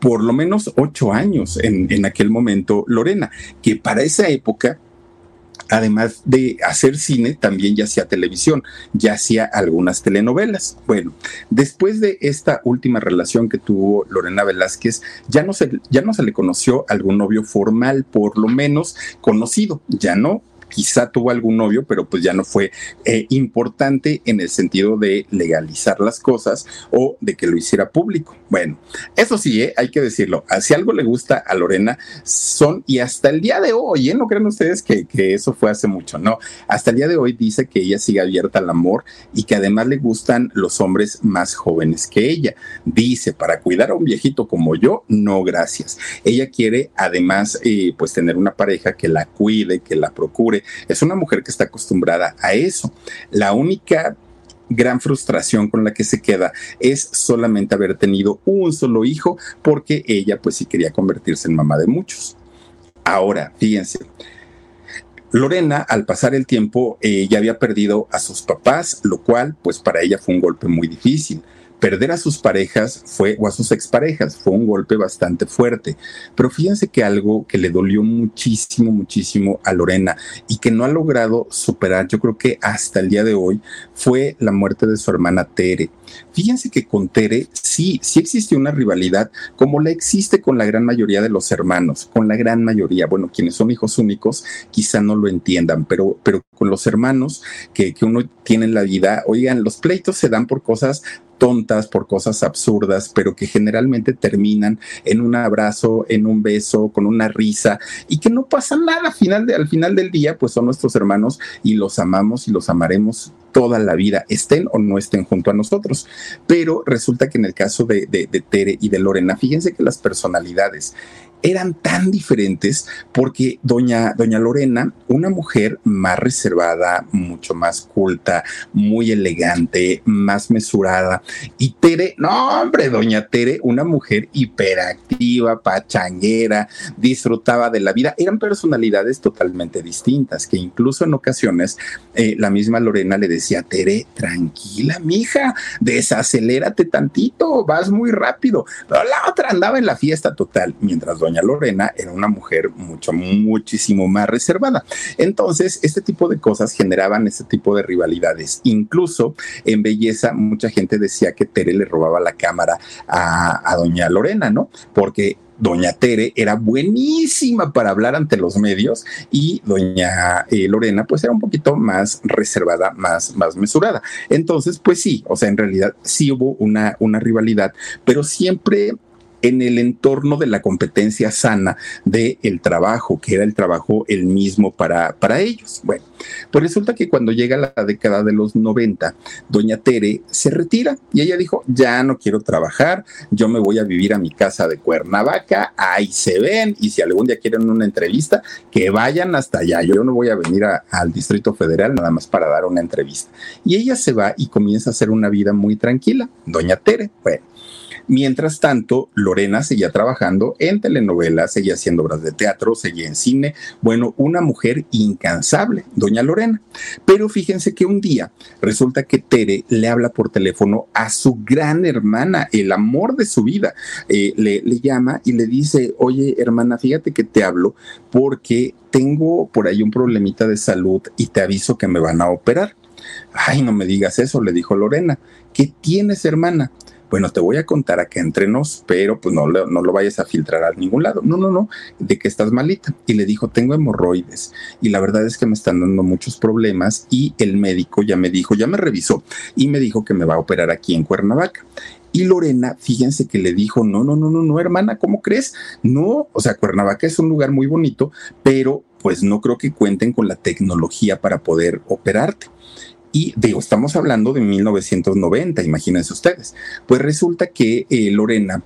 por lo menos ocho años en, en aquel momento Lorena, que para esa época además de hacer cine, también ya hacía televisión, ya hacía algunas telenovelas. Bueno, después de esta última relación que tuvo Lorena Velázquez, ya no se, ya no se le conoció algún novio formal, por lo menos conocido, ya no quizá tuvo algún novio, pero pues ya no fue eh, importante en el sentido de legalizar las cosas o de que lo hiciera público. Bueno, eso sí, ¿eh? hay que decirlo, si algo le gusta a Lorena son, y hasta el día de hoy, ¿eh? no creen ustedes que, que eso fue hace mucho, no, hasta el día de hoy dice que ella sigue abierta al amor y que además le gustan los hombres más jóvenes que ella. Dice, para cuidar a un viejito como yo, no gracias. Ella quiere además pues tener una pareja que la cuide, que la procure, es una mujer que está acostumbrada a eso. La única gran frustración con la que se queda es solamente haber tenido un solo hijo porque ella pues sí quería convertirse en mamá de muchos. Ahora, fíjense, Lorena, al pasar el tiempo, eh, ya había perdido a sus papás, lo cual, pues para ella fue un golpe muy difícil perder a sus parejas fue, o a sus exparejas, fue un golpe bastante fuerte. Pero fíjense que algo que le dolió muchísimo, muchísimo a Lorena y que no ha logrado superar, yo creo que hasta el día de hoy, fue la muerte de su hermana Tere. Fíjense que con Tere sí, sí existe una rivalidad, como la existe con la gran mayoría de los hermanos, con la gran mayoría. Bueno, quienes son hijos únicos quizá no lo entiendan, pero, pero con los hermanos que, que uno tiene en la vida, oigan, los pleitos se dan por cosas tontas, por cosas absurdas, pero que generalmente terminan en un abrazo, en un beso, con una risa y que no pasa nada. Al final, de, al final del día, pues son nuestros hermanos y los amamos y los amaremos toda la vida, estén o no estén junto a nosotros. Pero resulta que en el caso de, de, Tere y de Lorena, fíjense que las personalidades eran tan diferentes porque doña, doña Lorena, una mujer más reservada, mucho más culta, muy elegante, más mesurada, y Tere, no hombre, doña Tere, una mujer hiperactiva, pachanguera, disfrutaba de la vida, eran personalidades totalmente distintas, que incluso en ocasiones eh, la misma Lorena le decía Tere, tranquila, mija, desacelérate tantito, vas muy rápido, la otra andaba en la fiesta total, mientras doña doña Lorena era una mujer mucho, muchísimo más reservada. Entonces, este tipo de cosas generaban este tipo de rivalidades. Incluso en belleza, mucha gente decía que Tere le robaba la cámara a, doña Lorena, ¿no? Porque doña Tere era buenísima para hablar ante los medios y doña eh, Lorena pues era un poquito más reservada, más, más mesurada. Entonces, pues sí, o sea, en realidad sí hubo una, una rivalidad, pero siempre en el entorno de la competencia sana del el trabajo, que era el trabajo el mismo para, para ellos. Bueno, pues resulta que cuando llega la década de los 90, doña Tere se retira y ella dijo, ya no quiero trabajar, yo me voy a vivir a mi casa de Cuernavaca, ahí se ven y si algún día quieren una entrevista, que vayan hasta allá, yo no voy a venir al Distrito Federal nada más para dar una entrevista. Y ella se va y comienza a hacer una vida muy tranquila, doña Tere. Bueno, Mientras tanto, Lorena seguía trabajando en telenovelas, seguía haciendo obras de teatro, seguía en cine. Bueno, una mujer incansable, doña Lorena. Pero fíjense que un día resulta que Tere le habla por teléfono a su gran hermana, el amor de su vida. Eh, le, le llama y le dice, oye hermana, fíjate que te hablo porque tengo por ahí un problemita de salud y te aviso que me van a operar. Ay, no me digas eso, le dijo Lorena. ¿Qué tienes, hermana? Bueno, te voy a contar acá entre nos, pero pues no, no lo vayas a filtrar a ningún lado. No, no, no, de que estás malita. Y le dijo, tengo hemorroides y la verdad es que me están dando muchos problemas y el médico ya me dijo, ya me revisó y me dijo que me va a operar aquí en Cuernavaca. Y Lorena, fíjense que le dijo, no, no, no, no, no, hermana, ¿cómo crees? No, o sea, Cuernavaca es un lugar muy bonito, pero pues no creo que cuenten con la tecnología para poder operarte. Y digo, estamos hablando de 1990, imagínense ustedes. Pues resulta que eh, Lorena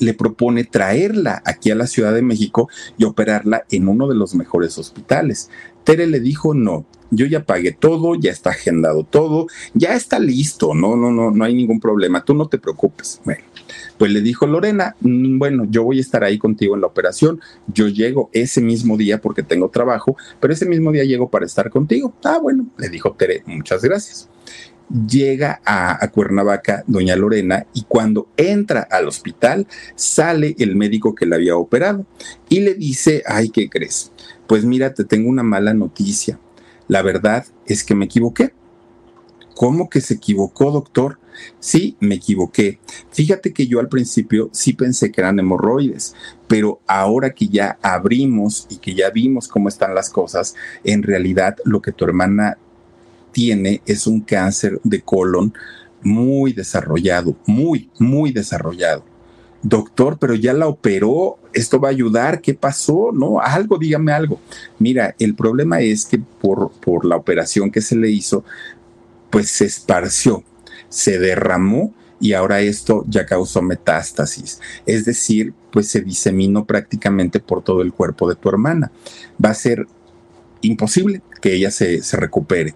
le propone traerla aquí a la Ciudad de México y operarla en uno de los mejores hospitales. Tere le dijo, no, yo ya pagué todo, ya está agendado todo, ya está listo, no, no, no, no hay ningún problema, tú no te preocupes. Bueno, pues le dijo Lorena, mm, bueno, yo voy a estar ahí contigo en la operación, yo llego ese mismo día porque tengo trabajo, pero ese mismo día llego para estar contigo. Ah, bueno, le dijo Tere, muchas gracias llega a, a, Cuernavaca doña Lorena y cuando entra al hospital sale el médico que la había operado y le dice, ay, ¿qué crees? Pues mira, te tengo una mala noticia. La verdad es que me equivoqué. ¿Cómo que se equivocó, doctor? Sí, me equivoqué. Fíjate que yo al principio sí pensé que eran hemorroides, pero ahora que ya abrimos y que ya vimos cómo están las cosas, en realidad lo que tu hermana tiene es un cáncer de colon muy desarrollado, muy, muy desarrollado. Doctor, pero ya la operó, esto va a ayudar, ¿qué pasó? No, algo, dígame algo. Mira, el problema es que por, por la operación que se le hizo, pues se esparció, se derramó y ahora esto ya causó metástasis. Es decir, pues se diseminó prácticamente por todo el cuerpo de tu hermana. Va a ser imposible que ella se, se recupere.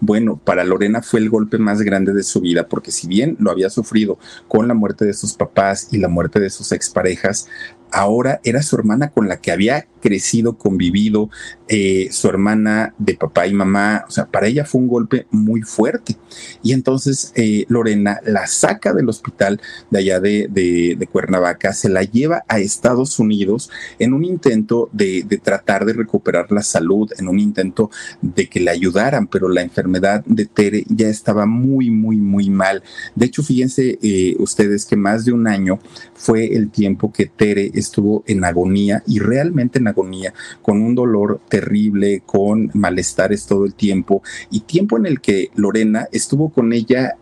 Bueno, para Lorena fue el golpe más grande de su vida, porque si bien lo había sufrido con la muerte de sus papás y la muerte de sus exparejas, ahora era su hermana con la que había crecido, convivido, eh, su hermana de papá y mamá, o sea, para ella fue un golpe muy fuerte. Y entonces eh, Lorena la saca del hospital de allá de, Cuernavaca, se la lleva a Estados Unidos en un intento de, de, tratar de recuperar la salud, en un intento de que le ayudaran, pero la enfermedad de Tere ya estaba muy, muy, muy mal. De hecho, fíjense eh, ustedes que más de un año fue el tiempo que Tere estuvo en agonía y realmente en agonía, con un dolor terrible, con malestares todo el tiempo y tiempo en el que Lorena estuvo con ella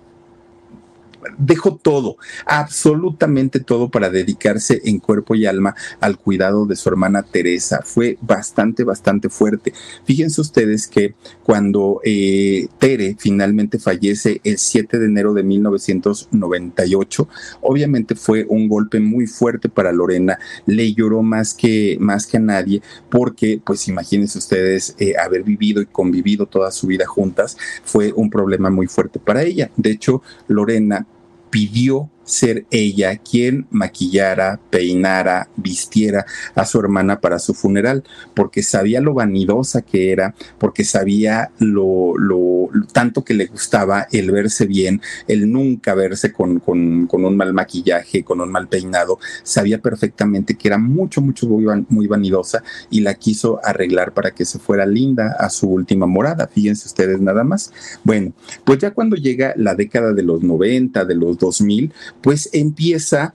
dejó todo, absolutamente todo para dedicarse en cuerpo y alma al cuidado de su hermana Teresa. Fue bastante, bastante fuerte. Fíjense ustedes que cuando eh, Tere finalmente fallece el 7 de enero de 1998, obviamente fue un golpe muy fuerte para Lorena. Le lloró más que, más que a nadie porque, pues imagínense ustedes, eh, haber vivido y convivido toda su vida juntas fue un problema muy fuerte para ella. De hecho, Lorena pidió ser ella quien maquillara, peinara, vistiera a su hermana para su funeral, porque sabía lo vanidosa que era, porque sabía lo, lo, tanto que le gustaba el verse bien, el nunca verse con, con, un mal maquillaje, con un mal peinado, sabía perfectamente que era mucho, mucho muy, muy vanidosa y la quiso arreglar para que se fuera linda a su última morada, fíjense ustedes nada más. Bueno, pues ya cuando llega la década de los 90, de los 2000, pues empieza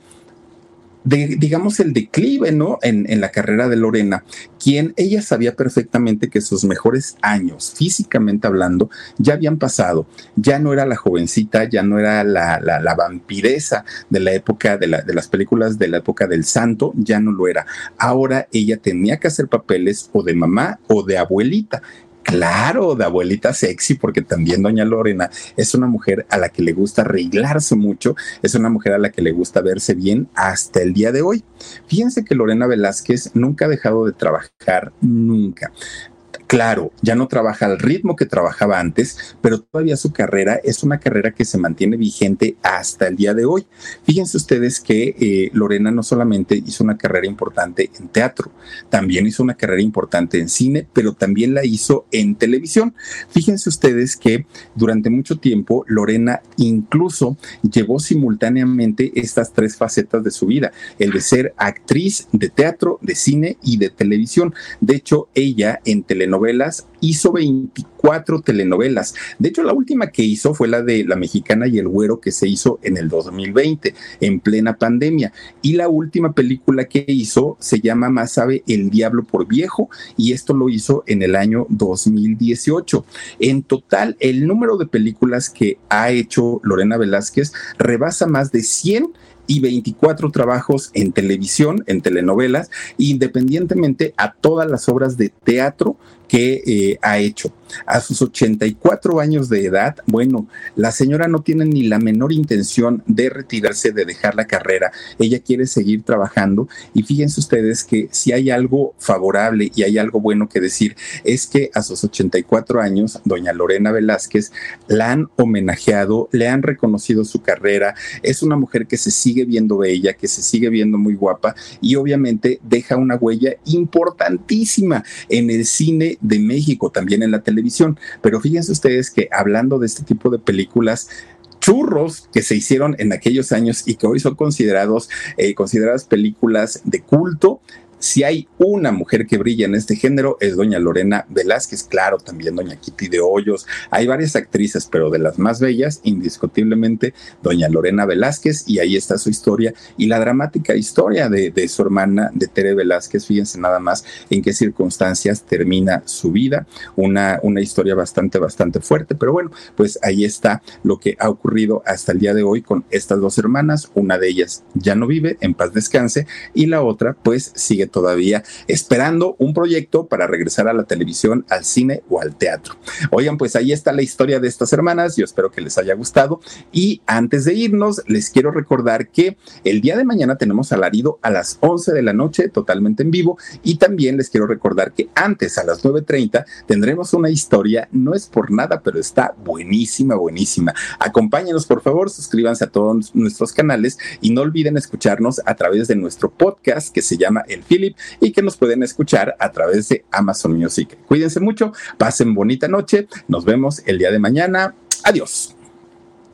digamos, el declive, ¿no? En, la carrera de Lorena, quien ella sabía perfectamente que sus mejores años, físicamente hablando, ya habían pasado. Ya no era la jovencita, ya no era la, la, vampiresa de la época de, de las películas de la época del santo, ya no lo era. Ahora ella tenía que hacer papeles o de mamá o de abuelita Claro, de abuelita sexy, porque también doña Lorena es una mujer a la que le gusta arreglarse mucho, es una mujer a la que le gusta verse bien hasta el día de hoy. Fíjense que Lorena Velázquez nunca ha dejado de trabajar, nunca. Claro, ya no trabaja al ritmo que trabajaba antes, pero todavía su carrera es una carrera que se mantiene vigente hasta el día de hoy. Fíjense ustedes que eh, Lorena no solamente hizo una carrera importante en teatro, también hizo una carrera importante en cine, pero también la hizo en televisión. Fíjense ustedes que durante mucho tiempo Lorena incluso llevó simultáneamente estas tres facetas de su vida, el de ser actriz de teatro, de cine y de televisión. De hecho, ella en telenovelas novelas, hizo 24 telenovelas. De hecho, la última que hizo fue la de La Mexicana y el Güero que se hizo en el 2020, en plena pandemia. Y la última película que hizo se llama Más sabe el diablo por viejo y esto lo hizo en el año 2018. En total, el número de películas que ha hecho Lorena Velázquez rebasa más de 100 y 24 trabajos en televisión, en telenovelas, independientemente a todas las obras de teatro que eh, ha hecho. A sus 84 años de edad, bueno, la señora no tiene ni la menor intención de retirarse, de dejar la carrera. Ella quiere seguir trabajando y fíjense ustedes que si hay algo favorable y hay algo bueno que decir, es que a sus 84 años, doña Lorena Velázquez la han homenajeado, le han reconocido su carrera, es una mujer que se sigue viendo bella, que se sigue viendo muy guapa y obviamente deja una huella importantísima en el cine de México, también en la televisión. Pero fíjense ustedes que hablando de este tipo de películas, churros que se hicieron en aquellos años y que hoy son considerados eh, consideradas películas de culto si hay una mujer que brilla en este género es doña Lorena Velázquez, claro, también doña Kitty de Hoyos, hay varias actrices, pero de las más bellas, indiscutiblemente, doña Lorena Velázquez, y ahí está su historia y la dramática historia de, su hermana, de Tere Velázquez, fíjense nada más en qué circunstancias termina su vida, una, una historia bastante, bastante fuerte, pero bueno, pues ahí está lo que ha ocurrido hasta el día de hoy con estas dos hermanas, una de ellas ya no vive, en paz descanse, y la otra pues sigue todavía esperando un proyecto para regresar a la televisión, al cine o al teatro. Oigan, pues ahí está la historia de estas hermanas. Yo espero que les haya gustado. Y antes de irnos, les quiero recordar que el día de mañana tenemos alarido a las 11 de la noche, totalmente en vivo. Y también les quiero recordar que antes, a las 9.30, tendremos una historia. No es por nada, pero está buenísima, buenísima. Acompáñenos, por favor, suscríbanse a todos nuestros canales y no olviden escucharnos a través de nuestro podcast que se llama El Y que nos pueden escuchar a través de Amazon Music. Cuídense mucho, pasen bonita noche, nos vemos el día de mañana. Adiós.